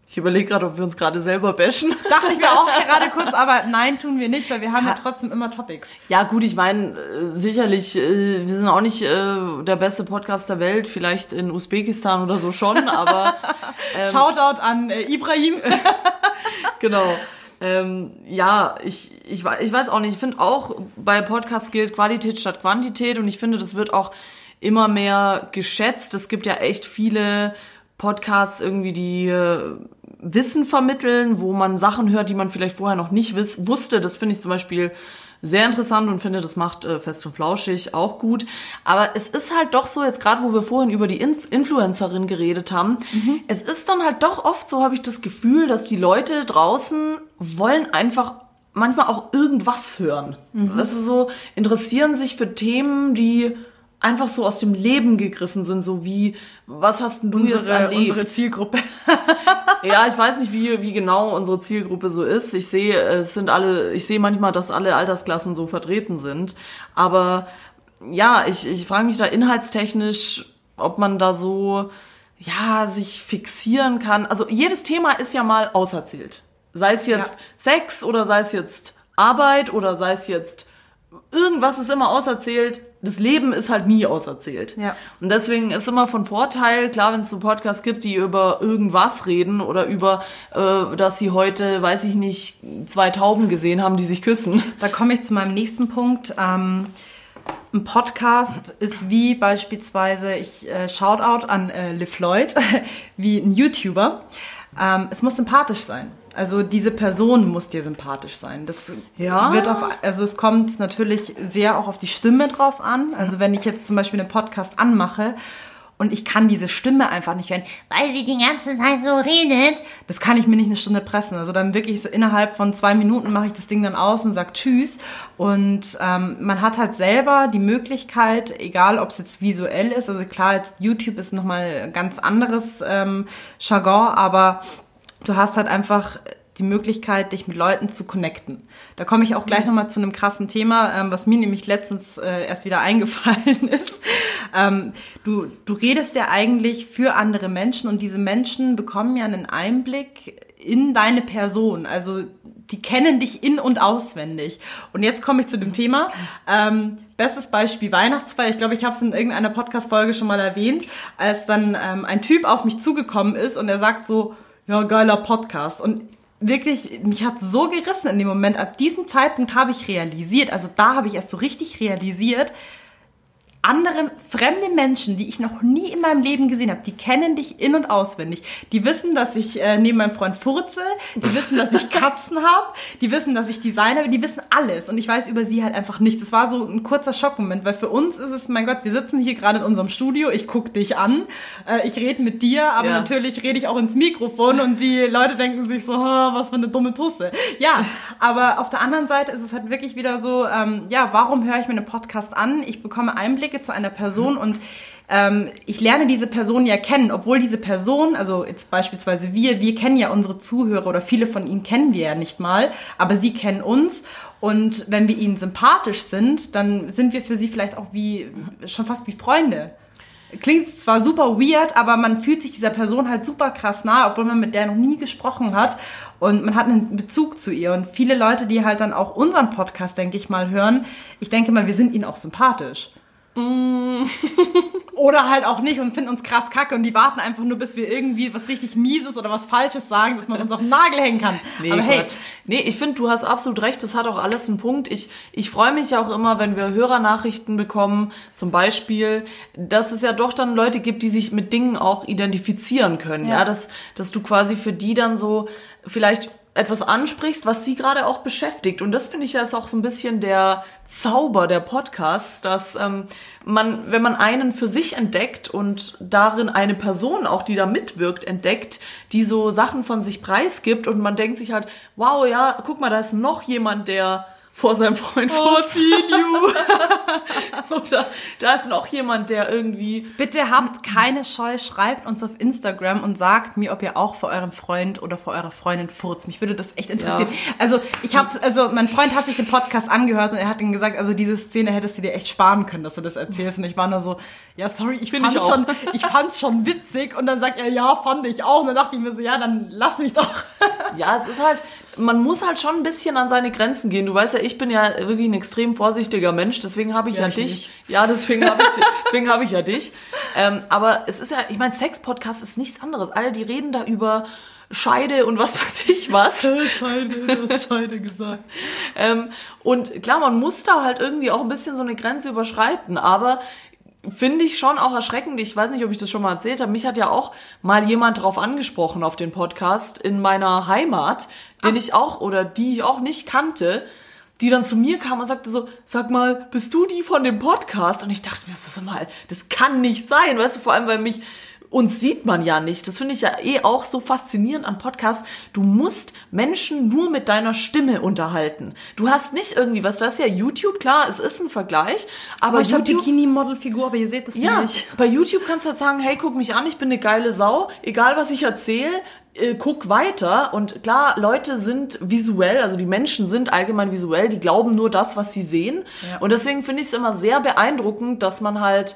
Ich überlege gerade, ob wir uns gerade selber bashen. *laughs* Dachte ich mir auch *laughs* gerade kurz, aber nein, tun wir nicht, weil wir haben ja trotzdem immer Topics. Ja gut, ich meine, äh, sicherlich, äh, wir sind auch nicht äh, der beste Podcast der Welt, vielleicht in Usbekistan oder so schon, *laughs* aber Shoutout an äh, Ibrahim. genau. Ähm, ja, ich, ich, ich weiß auch nicht. Ich finde auch, bei Podcasts gilt Qualität statt Quantität und ich finde, das wird auch immer mehr geschätzt. Es gibt ja echt viele Podcasts irgendwie, die äh, Wissen vermitteln, wo man Sachen hört, die man vielleicht vorher noch nicht wiss wusste. Das finde ich zum Beispiel sehr interessant und finde, das macht äh, Fest und Flauschig auch gut. Aber es ist halt doch so, jetzt gerade wo wir vorhin über die Inf Influencerin geredet haben, es ist dann halt doch oft so, habe ich das Gefühl, dass die Leute draußen wollen einfach manchmal auch irgendwas hören. Das ist so, interessieren sich für Themen, die einfach so aus dem Leben gegriffen sind, so wie, was hast denn du jetzt Unsere, erlebt? unsere Zielgruppe. *laughs* Ja, ich weiß nicht, wie, wie genau unsere Zielgruppe so ist. Ich sehe, es sind alle, ich sehe manchmal, dass alle Altersklassen so vertreten sind. Aber ja, ich, ich frage mich da inhaltstechnisch, ob man da so, ja, sich fixieren kann. Also jedes Thema ist ja mal auserzählt. Sei es jetzt Ja. Sex oder sei es jetzt Arbeit oder sei es jetzt irgendwas ist immer auserzählt. Das Leben ist halt nie auserzählt. Ja. Und deswegen ist immer von Vorteil, klar, wenn es so Podcasts gibt, die über irgendwas reden oder über, äh, dass sie heute, weiß ich nicht, zwei Tauben gesehen haben, die sich küssen. Da komme ich zu meinem nächsten Punkt. Ähm, ein Podcast ist wie beispielsweise, ich äh, Shoutout an äh, LeFloid, *laughs* wie ein YouTuber. Ähm, es muss sympathisch sein. Also diese Person muss dir sympathisch sein. Das Ja. wird auf, also es kommt natürlich sehr auch auf die Stimme drauf an. Also wenn ich jetzt zum Beispiel einen Podcast anmache und ich kann diese Stimme einfach nicht hören, weil sie die ganze Zeit so redet, das kann ich mir nicht eine Stunde pressen. Also dann wirklich innerhalb von zwei Minuten mache ich das Ding dann aus und sag Tschüss. Und ähm, man hat halt selber die Möglichkeit, egal ob es jetzt visuell ist, also klar, jetzt YouTube ist nochmal ein ganz anderes ähm, Jargon, aber du hast halt einfach die Möglichkeit, dich mit Leuten zu connecten. Da komme ich auch gleich nochmal zu einem krassen Thema, ähm, was mir nämlich letztens äh, erst wieder *laughs* eingefallen ist. Ähm, du, du redest ja eigentlich für andere Menschen und diese Menschen bekommen ja einen Einblick in deine Person. Also die kennen dich in- und auswendig. Und jetzt komme ich zu dem Thema. Ähm, bestes Beispiel Weihnachtsfeier. Ich glaube, ich habe es in irgendeiner Podcast-Folge schon mal erwähnt, als dann ähm, ein Typ auf mich zugekommen ist und er sagt so, ja, geiler Podcast. Und wirklich, mich hat so gerissen in dem Moment. Ab diesem Zeitpunkt habe ich realisiert, also da habe ich erst so richtig realisiert, andere fremde Menschen, die ich noch nie in meinem Leben gesehen habe, die kennen dich in- und auswendig. Die wissen, dass ich äh, neben meinem Freund furze, die wissen, dass ich *laughs* Katzen habe, die wissen, dass ich Designer bin, die wissen alles. Und ich weiß über sie halt einfach nichts. Das war so ein kurzer Schockmoment, weil für uns ist es, mein Gott, wir sitzen hier gerade in unserem Studio, ich guck dich an, äh, ich rede mit dir, aber Ja. natürlich rede ich auch ins Mikrofon und die Leute denken sich so, "Ha, was für eine dumme Tusse. Ja, aber auf der anderen Seite ist es halt wirklich wieder so, ähm, ja, warum höre ich mir einen Podcast an? Ich bekomme Einblicke zu einer Person und ähm, ich lerne diese Person ja kennen, obwohl diese Person, also jetzt beispielsweise wir, wir kennen ja unsere Zuhörer oder viele von ihnen kennen wir ja nicht mal, aber sie kennen uns und wenn wir ihnen sympathisch sind, dann sind wir für sie vielleicht auch wie, schon fast wie Freunde. Klingt zwar super weird, aber man fühlt sich dieser Person halt super krass nah, obwohl man mit der noch nie gesprochen hat und man hat einen Bezug zu ihr. Und viele Leute, die halt dann auch unseren Podcast, denke ich mal, hören, ich denke mal, wir sind ihnen auch sympathisch. *laughs* Oder halt auch nicht und finden uns krass kacke und die warten einfach nur, bis wir irgendwie was richtig Mieses oder was Falsches sagen, dass man uns auf den Nagel hängen kann. *laughs* Aber hey. Nee, ich finde, du hast absolut recht, das hat auch alles einen Punkt. Ich, ich freue mich ja auch immer, wenn wir Hörernachrichten bekommen, zum Beispiel, dass es ja doch dann Leute gibt, die sich mit Dingen auch identifizieren können. Ja, Ja. dass, dass du quasi für die dann so vielleicht etwas ansprichst, was sie gerade auch beschäftigt. Und das finde ich ja ist auch so ein bisschen der Zauber der Podcasts, dass ähm, man, wenn man einen für sich entdeckt und darin eine Person auch, die da mitwirkt, entdeckt, die so Sachen von sich preisgibt und man denkt sich halt, wow, ja, guck mal, da ist noch jemand, der vor seinem Freund furzt. *laughs* Oder da ist noch jemand, der irgendwie Bitte habt keine Scheu, schreibt uns auf Instagram und sagt mir, ob ihr auch vor eurem Freund oder vor eurer Freundin furzt. Mich würde das echt interessieren. Also ich habe, also mein Freund hat sich den Podcast angehört und er hat ihm gesagt, also diese Szene hättest du dir echt sparen können, dass du das erzählst. Und ich war nur so, ja sorry, ich Find ich fand schon, ich fand's schon witzig. Und dann sagt er, ja, fand ich auch. Und dann dachte ich mir so, ja, dann lass mich doch. Ja, es ist halt, man muss halt schon ein bisschen an seine Grenzen gehen. Du weißt ja, ich bin ja wirklich ein extrem vorsichtiger Mensch, deswegen habe ich ja, ich dich. nicht. Ja, deswegen habe ich, *laughs* deswegen habe ich ja dich. Ähm, aber es ist ja, ich meine, Sex-Podcast ist nichts anderes. Alle, die reden da über Scheide und was *laughs* weiß ich was. *laughs* Scheide, du hast Scheide gesagt. Ähm, und klar, man muss da halt irgendwie auch ein bisschen so eine Grenze überschreiten, aber finde ich schon auch erschreckend. Ich weiß nicht, ob ich das schon mal erzählt habe. Mich hat ja auch mal jemand drauf angesprochen auf den Podcast in meiner Heimat, den ich auch oder die ich auch nicht kannte, die dann zu mir kam und sagte so, sag mal, bist du die von dem Podcast? Und ich dachte mir, sag mal, das kann nicht sein, weißt du, vor allem, weil mich uns sieht man ja nicht. Das finde ich ja eh auch so faszinierend an Podcasts. Du musst Menschen nur mit deiner Stimme unterhalten. Du hast nicht irgendwie was, das ist ja YouTube, klar, es ist ein Vergleich, aber Aber ich habe Bikini-Model-Figur, aber ihr seht das ja, nicht. bei YouTube kannst du halt sagen, hey, guck mich an, ich bin eine geile Sau, egal was ich erzähle, äh, guck weiter. Und klar, Leute sind visuell, also die Menschen sind allgemein visuell, die glauben nur das, was sie sehen. Ja. Und deswegen finde ich es immer sehr beeindruckend, dass man halt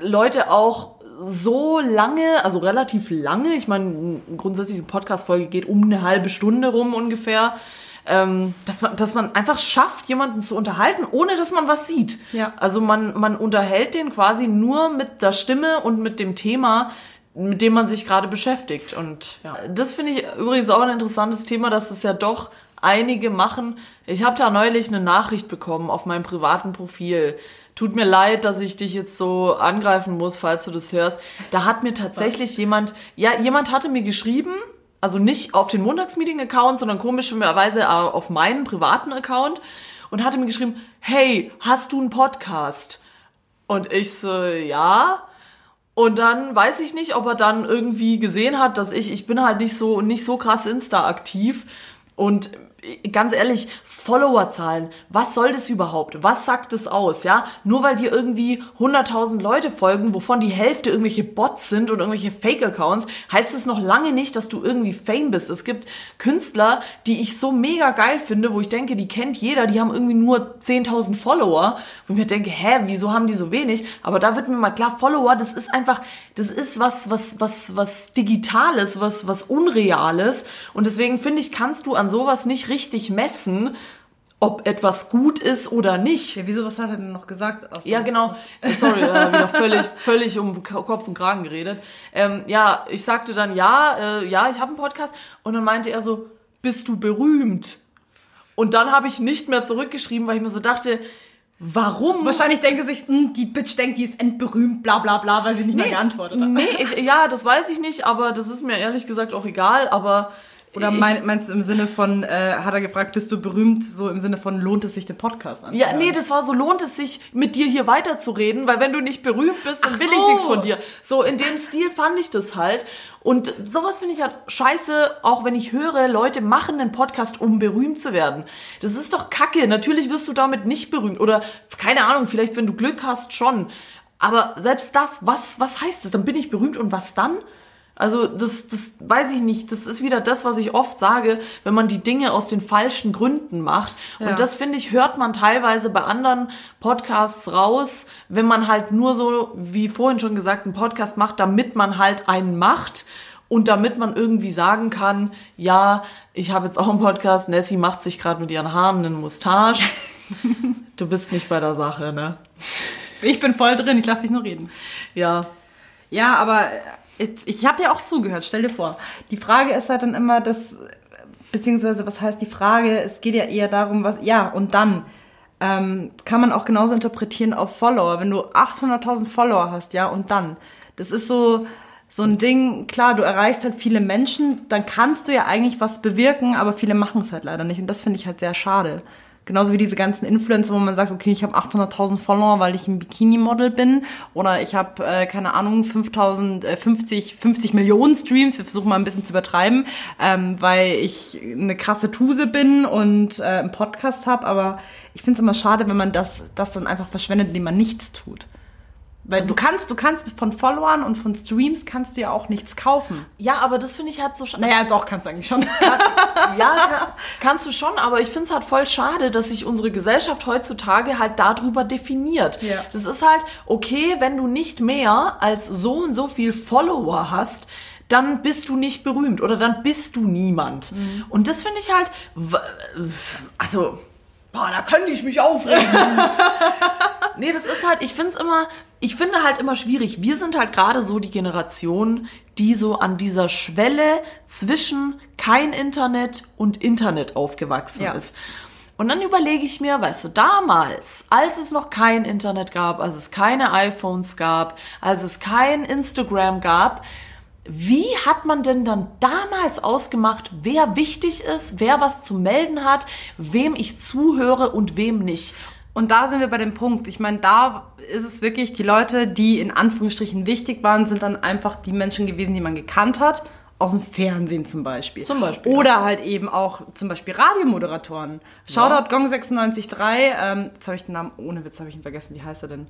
Leute auch so lange, also relativ lange, ich meine, grundsätzlich die Podcast-Folge geht um eine halbe Stunde rum ungefähr, ähm, dass, man, dass man einfach schafft, jemanden zu unterhalten, ohne dass man was sieht. Ja. Also man, man unterhält den quasi nur mit der Stimme und mit dem Thema, mit dem man sich gerade beschäftigt. Und ja, das finde ich übrigens auch ein interessantes Thema, dass es ja doch einige machen. Ich habe da neulich eine Nachricht bekommen auf meinem privaten Profil. Tut mir leid, dass ich dich jetzt so angreifen muss, falls du das hörst. Da hat mir tatsächlich jemand, ja, jemand hatte mir geschrieben, also nicht auf den Montagsmeeting-Account, sondern komischerweise auf meinen privaten Account und hatte mir geschrieben, hey, hast du einen Podcast? Und ich so, ja. Und dann weiß ich nicht, ob er dann irgendwie gesehen hat, dass ich, ich bin halt nicht so, nicht so krass Insta aktiv und ganz ehrlich, Followerzahlen, was soll das überhaupt? Was sagt es aus, ja? Nur weil dir irgendwie 100.000 Leute folgen, wovon die Hälfte irgendwelche Bots sind und irgendwelche Fake-Accounts, heißt es noch lange nicht, dass du irgendwie Fame bist. Es gibt Künstler, die ich so mega geil finde, wo ich denke, die kennt jeder, die haben irgendwie nur 10.000 Follower, wo ich mir denke, hä, wieso haben die so wenig? Aber da wird mir mal klar, Follower, das ist einfach, das ist was, was, was, was Digitales, was, was Unreales und deswegen finde ich, kannst du an sowas nicht richtig messen, ob etwas gut ist oder nicht. Ja, wieso, was hat er denn noch gesagt? Aus Ja, genau. Äh, Sorry, äh, wieder *laughs* völlig, völlig um Kopf und Kragen geredet. Ähm, ja, ich sagte dann, ja, äh, ja, ich habe einen Podcast. Und dann meinte er so, bist du berühmt? Und dann habe ich nicht mehr zurückgeschrieben, weil ich mir so dachte, warum? Wahrscheinlich denke sich, hm, die Bitch denkt, die ist endberühmt, bla bla bla, weil sie nicht mehr geantwortet hat. Nee, ich, ja, das weiß ich nicht, aber das ist mir ehrlich gesagt auch egal, aber Oder ich, mein, meinst du im Sinne von, äh, hat er gefragt, bist du berühmt, so im Sinne von, lohnt es sich, den Podcast anzuhören? Ja, nee, das war so, lohnt es sich, mit dir hier weiterzureden, weil wenn du nicht berühmt bist, dann Ach will ich so. nichts von dir. So, in dem Stil fand ich das halt. Und sowas finde ich halt scheiße, auch wenn ich höre, Leute machen einen Podcast, um berühmt zu werden. Das ist doch kacke. Natürlich wirst du damit nicht berühmt. Oder, keine Ahnung, vielleicht, wenn du Glück hast, schon. Aber selbst das, was, was heißt das? Dann bin ich berühmt und was dann? Also das, das weiß ich nicht. Das ist wieder das, was ich oft sage, wenn man die Dinge aus den falschen Gründen macht. Ja. Und das finde ich hört man teilweise bei anderen Podcasts raus, wenn man halt nur so, wie vorhin schon gesagt, einen Podcast macht, damit man halt einen macht und damit man irgendwie sagen kann, ja, ich habe jetzt auch einen Podcast. Nessie macht sich gerade mit ihren Haaren einen Mustache. *laughs* du bist nicht bei der Sache, ne? Ich bin voll drin, ich lass dich nur reden. Ja. Ja, aber jetzt, ich habe ja auch zugehört, stell dir vor. Die Frage ist halt dann immer, das, beziehungsweise was heißt die Frage? Es geht ja eher darum, was, ja, und dann ähm, kann man auch genauso interpretieren auf Follower. Wenn du 800.000 Follower hast, ja, und dann. Das ist so, so ein Ding, klar, du erreichst halt viele Menschen, dann kannst du ja eigentlich was bewirken, aber viele machen es halt leider nicht. Und das finde ich halt sehr schade. Genauso wie diese ganzen Influencer, wo man sagt, okay, ich habe 800.000 Follower, weil ich ein Bikini-Model bin. Oder ich habe, äh, keine Ahnung, 5.000, äh, 50, 50 Millionen Streams. Wir versuchen mal ein bisschen zu übertreiben, ähm, weil ich eine krasse Tuse bin und äh, einen Podcast habe. Aber ich finde es immer schade, wenn man das, das dann einfach verschwendet, indem man nichts tut. Weil du kannst, du kannst von Followern und von Streams kannst du ja auch nichts kaufen. Ja, aber das finde ich halt so schade. Naja, doch, kannst du eigentlich schon. Ja, kann, kannst du schon, aber ich finde es halt voll schade, dass sich unsere Gesellschaft heutzutage halt darüber definiert. Ja. Das ist halt okay, wenn du nicht mehr als so und so viel Follower hast, dann bist du nicht berühmt oder dann bist du niemand. Und das finde ich halt, also, boah, da könnte ich mich aufregen. *laughs* Nee, das ist halt, ich finde es immer, ich finde halt immer schwierig. Wir sind halt gerade so die Generation, die so an dieser Schwelle zwischen kein Internet und Internet aufgewachsen Ja. ist. Und dann überlege ich mir, weißt du, damals, als es noch kein Internet gab, als es keine iPhones gab, als es kein Instagram gab, wie hat man denn dann damals ausgemacht, wer wichtig ist, wer was zu melden hat, wem ich zuhöre und wem nicht? Und da sind wir bei dem Punkt. Ich meine, da ist es wirklich, die Leute, die in Anführungsstrichen wichtig waren, sind dann einfach die Menschen gewesen, die man gekannt hat. Aus dem Fernsehen zum Beispiel. Zum Beispiel, Oder halt eben auch zum Beispiel Radiomoderatoren. Shoutout Gong 96.3. Ähm, jetzt habe ich den Namen, ohne Witz habe ich ihn vergessen. Wie heißt er denn?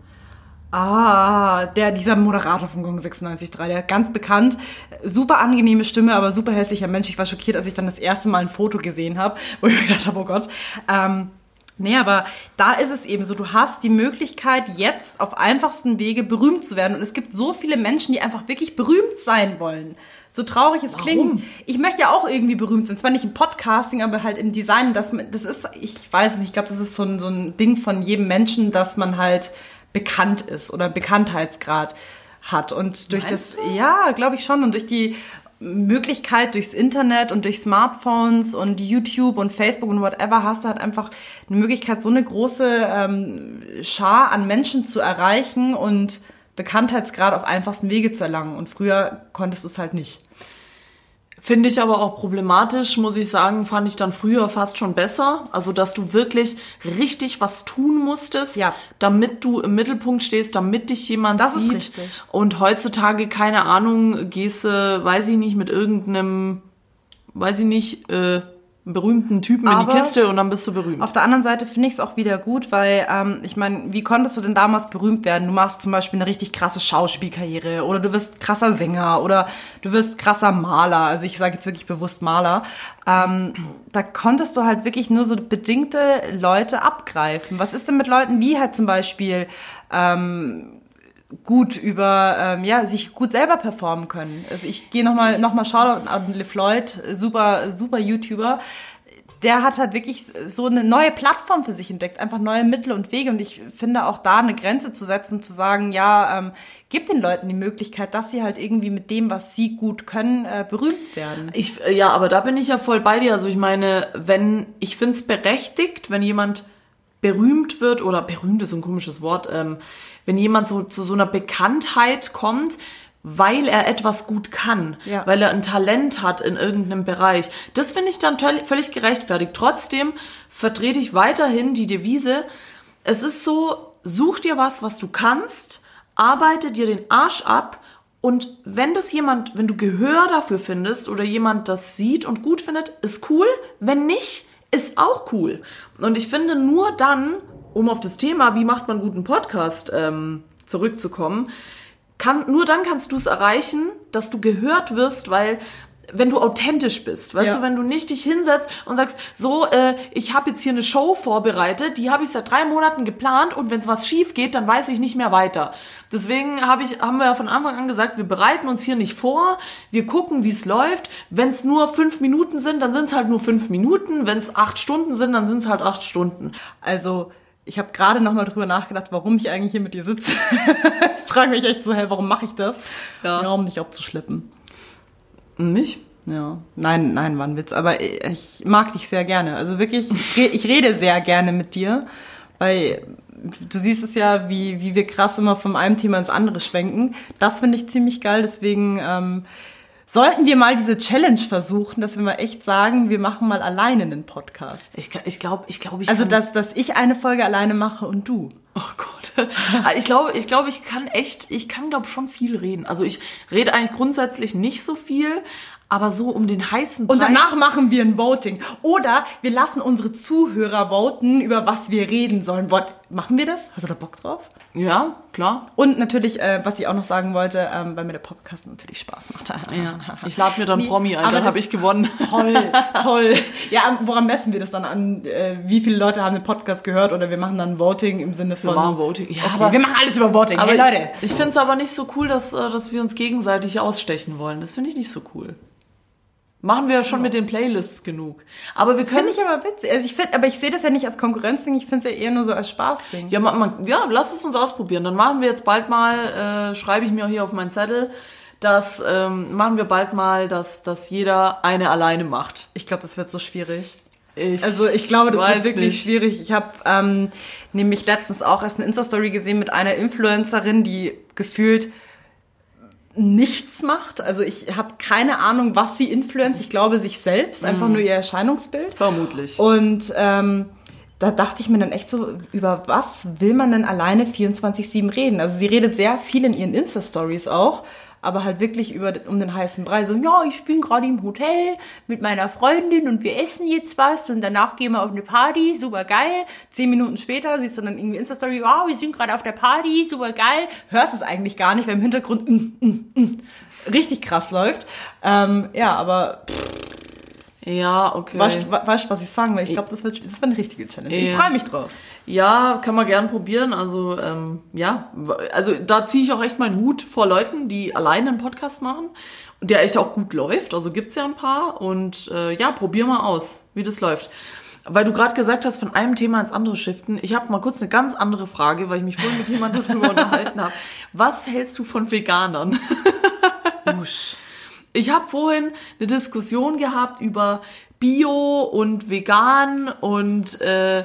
Ah, der, dieser Moderator von Gong 96.3, der ganz bekannt, super angenehme Stimme, aber super hässlicher Mensch. Ich war schockiert, als ich dann das erste Mal ein Foto gesehen habe, wo ich mir gedacht habe, oh Gott. Ähm, Nee, aber da ist es eben so, du hast die Möglichkeit, jetzt auf einfachsten Wege berühmt zu werden. Und es gibt so viele Menschen, die einfach wirklich berühmt sein wollen. So traurig es klingt. Ich möchte ja auch irgendwie berühmt sein. Zwar nicht im Podcasting, aber halt im Design. Das, das ist, ich weiß es nicht, ich glaube, das ist so ein, so ein Ding von jedem Menschen, dass man halt bekannt ist oder Bekanntheitsgrad hat. Und durch Meinst das, ja, glaube ich schon. Und durch die Möglichkeit durchs Internet und durch Smartphones und YouTube und Facebook und whatever hast du halt einfach eine Möglichkeit, so eine große ähm, Schar an Menschen zu erreichen und Bekanntheitsgrad auf einfachsten Wege zu erlangen. Und früher konntest du es halt nicht. Finde ich aber auch problematisch, muss ich sagen, fand ich dann früher fast schon besser. Also, dass du wirklich richtig was tun musstest, Ja. damit du im Mittelpunkt stehst, damit dich jemand Das ist sieht. richtig. Und heutzutage, keine Ahnung, gehst du, weiß ich nicht, mit irgendeinem, weiß ich nicht, äh, berühmten Typen in Aber die Kiste und dann bist du berühmt. Auf der anderen Seite finde ich es auch wieder gut, weil ähm, ich meine, wie konntest du denn damals berühmt werden? Du machst zum Beispiel eine richtig krasse Schauspielkarriere oder du wirst krasser Sänger oder du wirst krasser Maler. Also ich sage jetzt wirklich bewusst Maler. Ähm, da konntest du halt wirklich nur so bedingte Leute abgreifen. Was ist denn mit Leuten wie halt zum Beispiel gut über, ähm, ja, sich gut selber performen können. Also ich gehe nochmal noch mal Shoutout an LeFloid, super, super YouTuber. Der hat halt wirklich so eine neue Plattform für sich entdeckt, einfach neue Mittel und Wege. Und ich finde auch da eine Grenze zu setzen zu sagen, ja, ähm, gib den Leuten die Möglichkeit, dass sie halt irgendwie mit dem, was sie gut können, äh, berühmt werden. Ich, äh, ja, aber da bin ich ja voll bei dir. Also ich meine, wenn, ich find's berechtigt, wenn jemand berühmt wird, oder berühmt ist ein komisches Wort, ähm, wenn jemand so zu so einer Bekanntheit kommt, weil er etwas gut kann, Ja. weil er ein Talent hat in irgendeinem Bereich. Das finde ich dann völlig gerechtfertigt. Trotzdem vertrete ich weiterhin die Devise, es ist so, such dir was, was du kannst, arbeite dir den Arsch ab und wenn das jemand, wenn du Gehör dafür findest oder jemand das sieht und gut findet, ist cool. Wenn nicht, ist auch cool. Und ich finde nur dann, um auf das Thema, wie macht man guten Podcast ähm, zurückzukommen, kann, nur dann kannst du es erreichen, dass du gehört wirst, weil wenn du authentisch bist, weißt Ja. du, wenn du nicht dich hinsetzt und sagst, so, äh, ich habe jetzt hier eine Show vorbereitet, die habe ich seit drei Monaten geplant und wenn was schief geht, dann weiß ich nicht mehr weiter. Deswegen habe ich, haben wir ja von Anfang an gesagt, wir bereiten uns hier nicht vor, wir gucken, wie es läuft. Wenn es nur fünf Minuten sind, dann sind es halt nur fünf Minuten. Wenn es acht Stunden sind, dann sind es halt acht Stunden. Also ich habe gerade noch mal drüber nachgedacht, warum ich eigentlich hier mit dir sitze. *laughs* ich frage mich echt so, hey, warum mache ich das? Ja. ja, um dich abzuschleppen. Nicht? Ja, nein, nein, war ein Witz. Aber ich mag dich sehr gerne. Also wirklich, ich rede sehr gerne mit dir, weil du siehst es ja, wie, wie wir krass immer von einem Thema ins andere schwenken. Das finde ich ziemlich geil. Deswegen ähm, sollten wir mal diese Challenge versuchen, dass wir mal echt sagen, wir machen mal alleine einen Podcast. Ich, kann- ich glaube, ich glaube, ich Also, dass, dass ich eine Folge alleine mache und du. Oh Gott. *laughs* Ich glaube, ich glaube, ich kann echt, ich kann glaube schon viel reden. Also ich rede eigentlich grundsätzlich nicht so viel, aber so um den heißen Und Brei- danach machen wir ein Voting. Oder wir lassen unsere Zuhörer voten, über was wir reden sollen. Machen wir das? Hast du da Bock drauf? Ja, klar. Und natürlich, äh, was ich auch noch sagen wollte, ähm, weil mir der Podcast natürlich Spaß macht. Ja. *laughs* Ich lade mir dann Nee, Promi ein, dann habe ich gewonnen. *laughs* Toll, toll. Ja, woran messen wir das dann an? Äh, wie viele Leute haben den Podcast gehört? Oder wir machen dann Voting im Sinne von... machen Voting. Ja, okay, aber- wir machen alles über Voting. Aber hey, Leute. ich, ich finde es aber nicht so cool, dass, äh, dass wir uns gegenseitig ausstechen wollen. Das finde ich nicht so cool. Machen wir ja schon mit den Playlists genug. Aber wir können Finde ich aber witzig. Also ich find, aber ich sehe das ja nicht als Konkurrenzding, ich finde es ja eher nur so als Spaßding. Ja, man, man, ja, lass es uns ausprobieren. Dann machen wir jetzt bald mal, äh, schreibe ich mir hier auf meinen Zettel, dass ähm, machen wir bald mal, dass, dass jeder eine alleine macht. Ich glaube, das wird so schwierig. Ich Also ich glaube, das wird wirklich nicht. schwierig. Ich habe ähm, nämlich letztens auch erst eine Insta-Story gesehen mit einer Influencerin, die gefühlt nichts macht. Also ich habe keine Ahnung, was sie influenzt. Ich glaube sich selbst, einfach nur ihr Erscheinungsbild. Vermutlich. Und ähm, da dachte ich mir dann echt so, über was will man denn alleine 24-7 reden? Also sie redet sehr viel in ihren Insta-Stories auch, aber halt wirklich über um den heißen Brei. So, ja, ich bin gerade im Hotel mit meiner Freundin und wir essen jetzt was und danach gehen wir auf eine Party, super geil. Zehn Minuten später siehst du dann irgendwie Insta-Story, wow, wir sind gerade auf der Party, super geil. Hörst es eigentlich gar nicht, weil im Hintergrund mm, mm, mm, richtig krass läuft. Ähm, ja, aber Ja, okay. Weißt du, was ich sagen will? Ich glaube, das wird, das wird eine richtige Challenge. Ich Ja. freue mich drauf. Ja, kann man gern probieren. Also, ähm, ja, also da ziehe ich auch echt meinen Hut vor Leuten, die alleine einen Podcast machen. Und der echt auch gut läuft. Also gibt's ja ein paar. Und äh, ja, probier mal aus, wie das läuft. Weil du gerade gesagt hast, von einem Thema ins andere shiften. Ich habe mal kurz eine ganz andere Frage, weil ich mich vorhin mit jemandem *laughs* darüber unterhalten habe. Was hältst du von Veganern? Usch. Ich habe vorhin eine Diskussion gehabt über Bio und vegan und äh,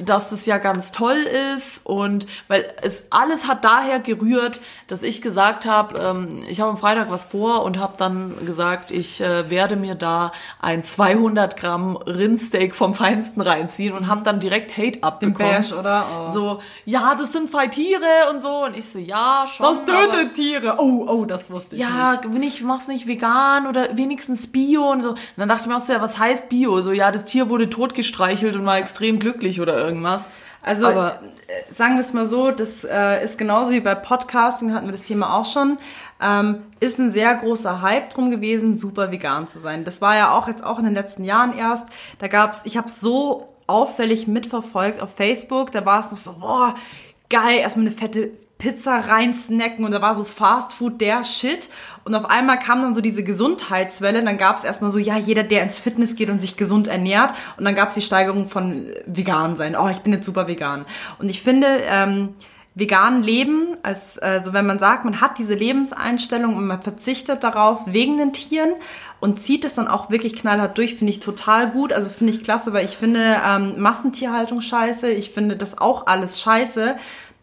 dass das ja ganz toll ist und weil es alles hat daher gerührt, dass ich gesagt habe, ähm, ich habe am Freitag was vor und habe dann gesagt, ich äh, werde mir da ein 200 Gramm Rindsteak vom Feinsten reinziehen und habe dann direkt Hate abbekommen. Bash, oder? Oh. So, ja, das sind zwei Tiere und so und ich so, ja, schon. Das aber- tötet Tiere. Oh, oh, das wusste ich ja, nicht. wenn ich mach's nicht vegan oder wenigstens Bio und so. Und dann dachte ich mir auch so, ja, was heißt Bio? So, ja, das Tier wurde totgestreichelt und war extrem glücklich oder irgendwas. Also Aber- äh, sagen wir es mal so, das äh, ist genauso wie bei Podcasting, hatten wir das Thema auch schon, ähm, ist ein sehr großer Hype drum gewesen, super vegan zu sein. Das war ja auch jetzt auch in den letzten Jahren erst. Da gab's, ich habe so auffällig mitverfolgt auf Facebook, da war es noch so, boah, geil, erstmal eine fette Pizza reinsnacken und da war so Fast Food der Shit. Und auf einmal kam dann so diese Gesundheitswelle. Dann gab es erstmal so, ja, jeder, der ins Fitness geht und sich gesund ernährt. Und dann gab es die Steigerung von äh, vegan sein. Oh, ich bin jetzt super vegan. Und ich finde, ähm, vegan leben, als also wenn man sagt, man hat diese Lebenseinstellung und man verzichtet darauf wegen den Tieren und zieht es dann auch wirklich knallhart durch, finde ich total gut. Also finde ich klasse, weil ich finde ähm, Massentierhaltung scheiße. Ich finde das auch alles scheiße.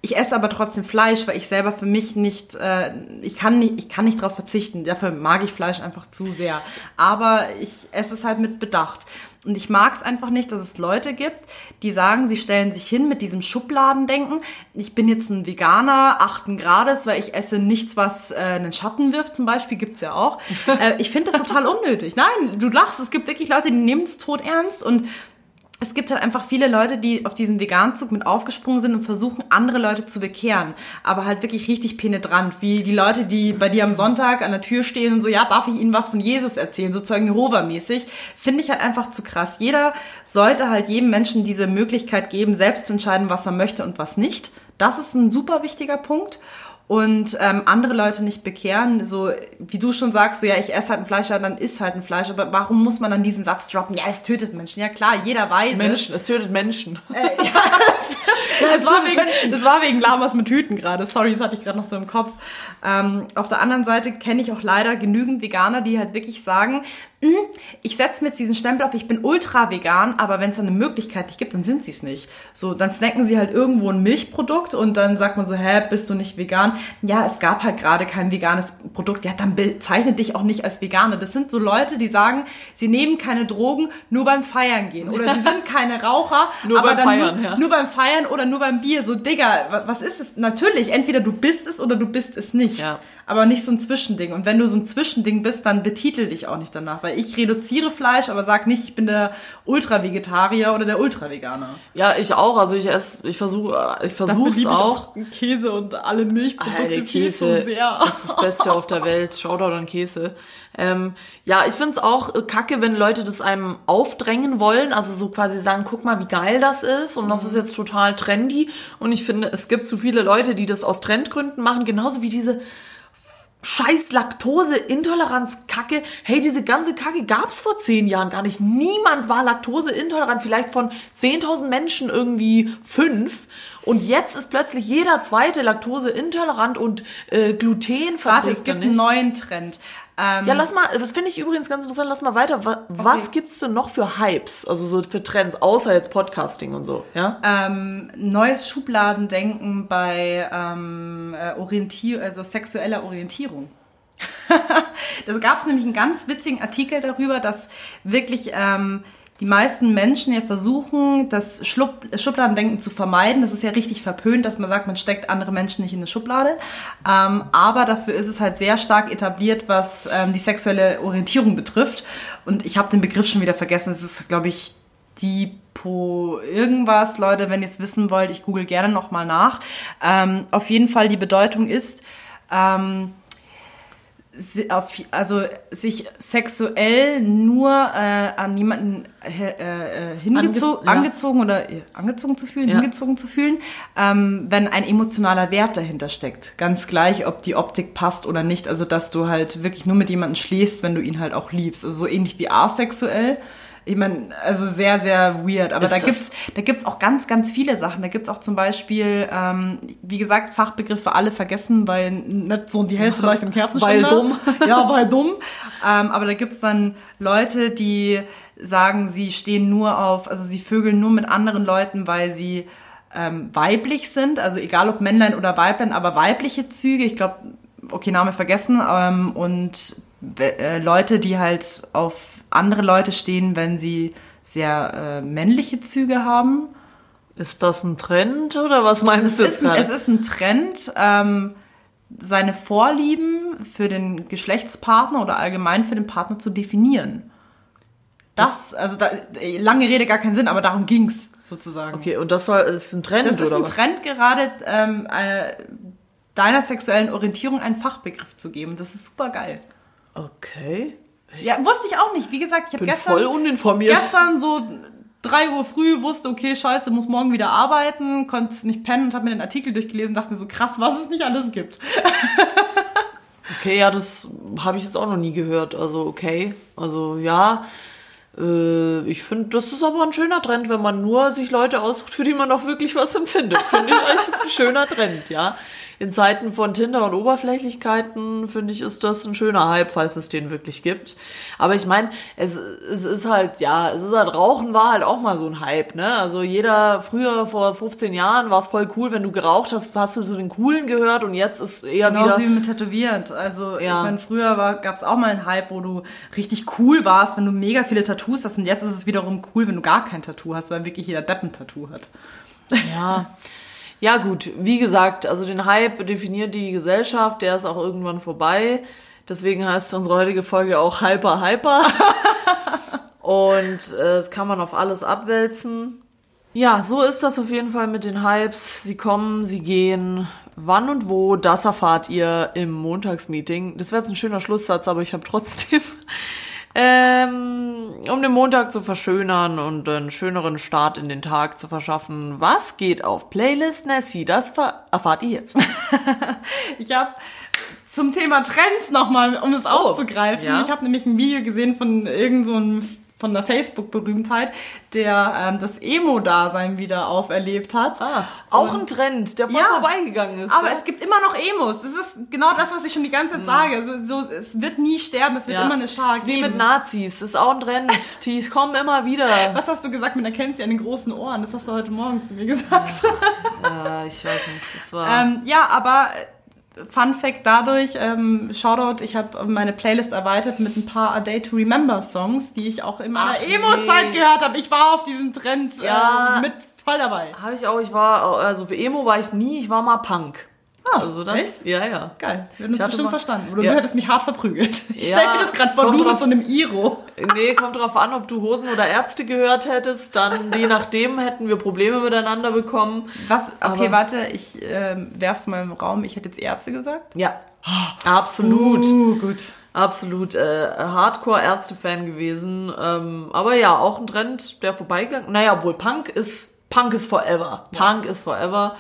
Ich esse aber trotzdem Fleisch, weil ich selber für mich nicht, äh, ich kann nicht, ich kann nicht darauf verzichten. Dafür mag ich Fleisch einfach zu sehr. Aber ich esse es halt mit Bedacht. Und ich mag es einfach nicht, dass es Leute gibt, die sagen, sie stellen sich hin mit diesem Schubladendenken. Ich bin jetzt ein Veganer, achten Grades, weil ich esse nichts, was äh, einen Schatten wirft, zum Beispiel, gibt's ja auch. *laughs* äh, ich finde das total unnötig. Nein, du lachst, es gibt wirklich Leute, die nehmen es tot ernst und es gibt halt einfach viele Leute, die auf diesen Veganzug mit aufgesprungen sind und versuchen, andere Leute zu bekehren. Aber halt wirklich richtig penetrant. Wie die Leute, die bei dir am Sonntag an der Tür stehen und so, ja, darf ich Ihnen was von Jesus erzählen? So Zeugen Jehova-mäßig. Finde ich halt einfach zu krass. Jeder sollte halt jedem Menschen diese Möglichkeit geben, selbst zu entscheiden, was er möchte und was nicht. Das ist ein super wichtiger Punkt und ähm, andere Leute nicht bekehren, so wie du schon sagst, so ja, ich esse halt ein Fleisch, ja, dann isst halt ein Fleisch, aber warum muss man dann diesen Satz droppen? Ja, es tötet Menschen. Ja klar, jeder weiß Menschen, es tötet Menschen. *laughs* es. Das war, wegen, das war wegen Lamas mit Hüten gerade. Sorry, das hatte ich gerade noch so im Kopf. Ähm, auf der anderen Seite kenne ich auch leider genügend Veganer, die halt wirklich sagen, "Mm, ich setze mir jetzt diesen Stempel auf, ich bin ultra vegan, aber wenn es dann eine Möglichkeit nicht gibt, dann sind sie es nicht. So, dann snacken sie halt irgendwo ein Milchprodukt und dann sagt man so, hä, bist du nicht vegan? Ja, es gab halt gerade kein veganes Produkt. Ja, dann bezeichne dich auch nicht als Veganer. Das sind so Leute, die sagen, sie nehmen keine Drogen, nur beim Feiern gehen. Oder sie sind *laughs* keine Raucher, Nur aber beim dann Feiern, nur, ja. nur beim Feiern oder nur beim Bier. So, Digga, wa- was ist es? Natürlich, entweder du bist es oder du bist es nicht. Ja. Aber nicht so ein Zwischending. Und wenn du so ein Zwischending bist, dann betitel dich auch nicht danach. Weil ich reduziere Fleisch, aber sag nicht, ich bin der Ultra-Vegetarier oder der Ultra-Veganer. Ja, ich auch. Also ich esse, ich versuche, ich versuch's auch. Käse und alle Milchprodukte Alter, Käse zu sehr. ist das Beste auf der Welt. Shoutout an Käse. Ähm, ja, ich find's auch äh, kacke, wenn Leute das einem aufdrängen wollen. Also so quasi sagen, guck mal, wie geil das ist. Und das ist jetzt total trendy. Und ich finde, es gibt zu viele Leute, die das aus Trendgründen machen. Genauso wie diese scheiß Laktoseintoleranz-Kacke. Hey, diese ganze Kacke gab's vor zehn Jahren gar nicht. Niemand war laktoseintolerant. Vielleicht von 10.000 Menschen irgendwie fünf. Und jetzt ist plötzlich jeder zweite laktoseintolerant und äh, Gluten Warte, es verträgt gibt einen nicht. neuen Trend. Ähm, Ja, lass mal, das finde ich übrigens ganz interessant, lass mal weiter. Was, was gibt's denn noch für Hypes, also so für Trends, außer jetzt Podcasting und so, ja? ähm, neues Schubladendenken bei ähm, äh, Orientier also sexueller Orientierung. *laughs* da gab es nämlich einen ganz witzigen Artikel darüber, dass wirklich ähm, die meisten Menschen ja versuchen, das Schlupp Schubladendenken zu vermeiden. Das ist ja richtig verpönt, dass man sagt, man steckt andere Menschen nicht in eine Schublade. Ähm, aber dafür ist es halt sehr stark etabliert, was ähm, die sexuelle Orientierung betrifft. Und ich habe den Begriff schon wieder vergessen. Es ist, glaube ich, Dipo irgendwas, Leute, wenn ihr es wissen wollt, ich google gerne nochmal nach. Ähm, auf jeden Fall die Bedeutung ist, ähm, also sich sexuell nur äh, an jemanden äh, äh, hingezo Ange- ja. angezogen oder äh, angezogen zu fühlen, Ja. hingezogen zu fühlen, ähm, wenn ein emotionaler Wert dahinter steckt. Ganz gleich, ob die Optik passt oder nicht. Also dass du halt wirklich nur mit jemandem schläfst, wenn du ihn halt auch liebst. Also so ähnlich wie asexuell. Ich meine, also sehr, sehr weird. Aber Ist da das- gibt's, da gibt's auch ganz, ganz viele Sachen. Da gibt's auch zum Beispiel, ähm, wie gesagt, Fachbegriffe alle vergessen, weil nicht so die hellste *laughs* Leuchte im Kerzenständer. Weil dumm. *laughs* Ja, weil dumm. Ähm, aber da gibt's dann Leute, die sagen, sie stehen nur auf, also sie vögeln nur mit anderen Leuten, weil sie ähm, weiblich sind. Also egal ob Männlein oder Weiblein, aber weibliche Züge. Ich glaube, okay, Name vergessen. Ähm, und äh, Leute, die halt auf andere Leute stehen, wenn sie sehr äh, männliche Züge haben. Ist das ein Trend oder was meinst du Es ist, ein, es ist ein Trend, ähm, seine Vorlieben für den Geschlechtspartner oder allgemein für den Partner zu definieren. Das, also da, lange Rede gar keinen Sinn, aber darum ging's sozusagen. Okay, und das soll, ist ein Trend Das ist oder ein was? Trend, gerade ähm, äh, deiner sexuellen Orientierung einen Fachbegriff zu geben. Das ist super geil. Okay. Ja, wusste ich auch nicht. Wie gesagt, ich habe gestern voll uninformiert. gestern so 3 Uhr früh wusste, okay, scheiße, muss morgen wieder arbeiten, konnte nicht pennen und habe mir den Artikel durchgelesen, dachte mir so krass, was es nicht alles gibt. *laughs* Okay, ja, das habe ich jetzt auch noch nie gehört. Also okay, also ja, äh, ich finde, das ist aber ein schöner Trend, wenn man nur sich Leute aussucht, für die man auch wirklich was empfindet. Finde ich eigentlich ist ein schöner Trend, ja. In Zeiten von Tinder und Oberflächlichkeiten finde ich, ist das ein schöner Hype, falls es den wirklich gibt. Aber ich meine, es, es ist halt, ja, es ist halt, Rauchen war halt auch mal so ein Hype, ne? Also jeder, früher, vor 15 Jahren war es voll cool, wenn du geraucht hast, hast du so den Coolen gehört und jetzt ist eher wieder... Genauso wie mit Tätowieren. Also Ja. ich meine, früher gab es auch mal einen Hype, wo du richtig cool warst, wenn du mega viele Tattoos hast und jetzt ist es wiederum cool, wenn du gar kein Tattoo hast, weil wirklich jeder Depp ein Tattoo hat. Ja. *laughs* Ja, gut, wie gesagt, also den Hype definiert die Gesellschaft, der ist auch irgendwann vorbei. Deswegen heißt unsere heutige Folge auch Hyper Hyper. *laughs* Und äh, das kann man auf alles abwälzen. Ja, so ist das auf jeden Fall mit den Hypes. Sie kommen, sie gehen. Wann und wo, das erfahrt ihr im Montagsmeeting. Das wäre jetzt ein schöner Schlusssatz, aber ich habe trotzdem, ähm, um den Montag zu verschönern und einen schöneren Start in den Tag zu verschaffen. Was geht auf Playlist Nessie? Das erfahrt ihr jetzt. *laughs* Ich habe zum Thema Trends nochmal, um es aufzugreifen. ja. Ich habe nämlich ein Video gesehen von irgend so einem von einer Facebook-Berühmtheit, der ähm, das Emo-Dasein wieder auferlebt hat. Ah, auch ein Trend, der voll Ja, vorbeigegangen ist. Aber ja? es gibt immer noch Emos. Das ist genau das, was ich schon die ganze Zeit sage. Also, so, es wird nie sterben, es wird immer eine Schar ist wie geben. mit Nazis, ist auch ein Trend. *laughs* Die kommen immer wieder. was hast du gesagt mit der Kenzie an den großen Ohren? Das hast du heute Morgen zu mir gesagt. Äh, ich weiß nicht, es war... Ähm, ja, aber Fun Fact dadurch, ähm, Shoutout, ich habe meine Playlist erweitert mit ein paar A Day to Remember Songs, die ich auch in meiner Emo-Zeit nee. gehört habe. Ich war auf diesem Trend Ja. äh, mit voll dabei. Habe ich auch, ich war, also für Emo war ich nie, ich war mal Punk. Ah, Also das, echt? ja, ja. Geil, wir haben das bestimmt mal- verstanden. Oder Ja. du hättest mich hart verprügelt. *laughs* Ich Ja, stell mir das gerade vor, du mit drauf- so einem Iro. Nee, kommt drauf an, ob du Hosen oder Ärzte gehört hättest, dann je *laughs* nachdem hätten wir Probleme miteinander bekommen. Was? Okay, Aber- warte, ich ähm, werf's mal im Raum. Ich hätte jetzt Ärzte gesagt. Ja, absolut. Uh, gut. Absolut äh, Hardcore-Ärzte-Fan gewesen. Ähm, aber ja, auch ein Trend, der vorbeigegangen. Naja, obwohl Punk ist, Punk ist forever. Punk ist forever.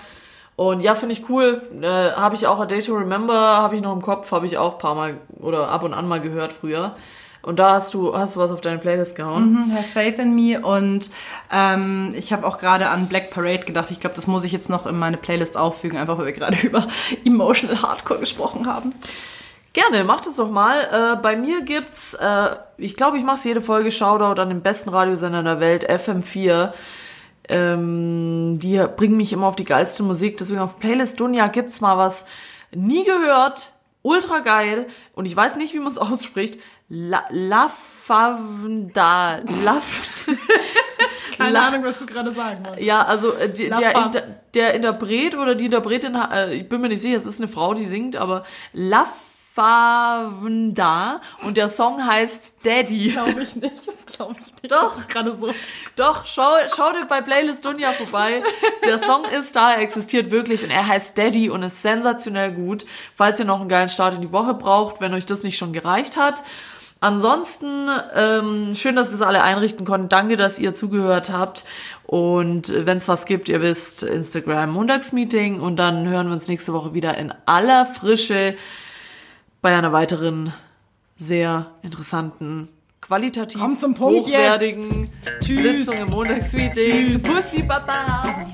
Und ja, finde ich cool. Äh, habe ich auch A Day to Remember, habe ich noch im Kopf, habe ich auch ein paar Mal oder ab und an mal gehört früher. Und da hast du, hast du was auf deine Playlist gehauen. Have Faith in Me und ähm, ich habe auch gerade an Black Parade gedacht. Ich glaube, das muss ich jetzt noch in meine Playlist auffügen, einfach weil wir gerade *laughs* über Emotional Hardcore gesprochen haben. Gerne, macht es doch mal. Äh, bei mir gibt's, äh, ich glaube, ich mache jede Folge Shoutout an den besten Radiosender der Welt, FM4. Ähm, die bringen mich immer auf die geilste Musik. Deswegen auf Playlist Dunja gibt's mal was nie gehört, ultra geil und ich weiß nicht, wie man es *laughs* ausspricht. La, La Favda, La, *laughs* Keine La- Ahnung, was du gerade sagen wolltest. ja, also äh, die, der. Inter, der Interpret oder die Interpretin, äh, ich bin mir nicht sicher, es ist eine Frau, die singt, aber La Favnda und der Song heißt Daddy. *laughs* Glaube ich nicht, das glaube ich nicht. Doch. Gerade so. Doch, schau, schaut bei Playlist Dunja vorbei. Der Song ist da, er existiert wirklich und er heißt Daddy und ist sensationell gut. Falls ihr noch einen geilen Start in die Woche braucht, wenn euch das nicht schon gereicht hat. Ansonsten, ähm, schön, dass wir es alle einrichten konnten. Danke, dass ihr zugehört habt. Und wenn es was gibt, ihr wisst, Instagram Montagsmeeting. Und dann hören wir uns nächste Woche wieder in aller Frische bei einer weiteren sehr interessanten, qualitativ Komm zum Punkt hochwertigen. Sitzung im Montagsmeeting. Pussy Baba!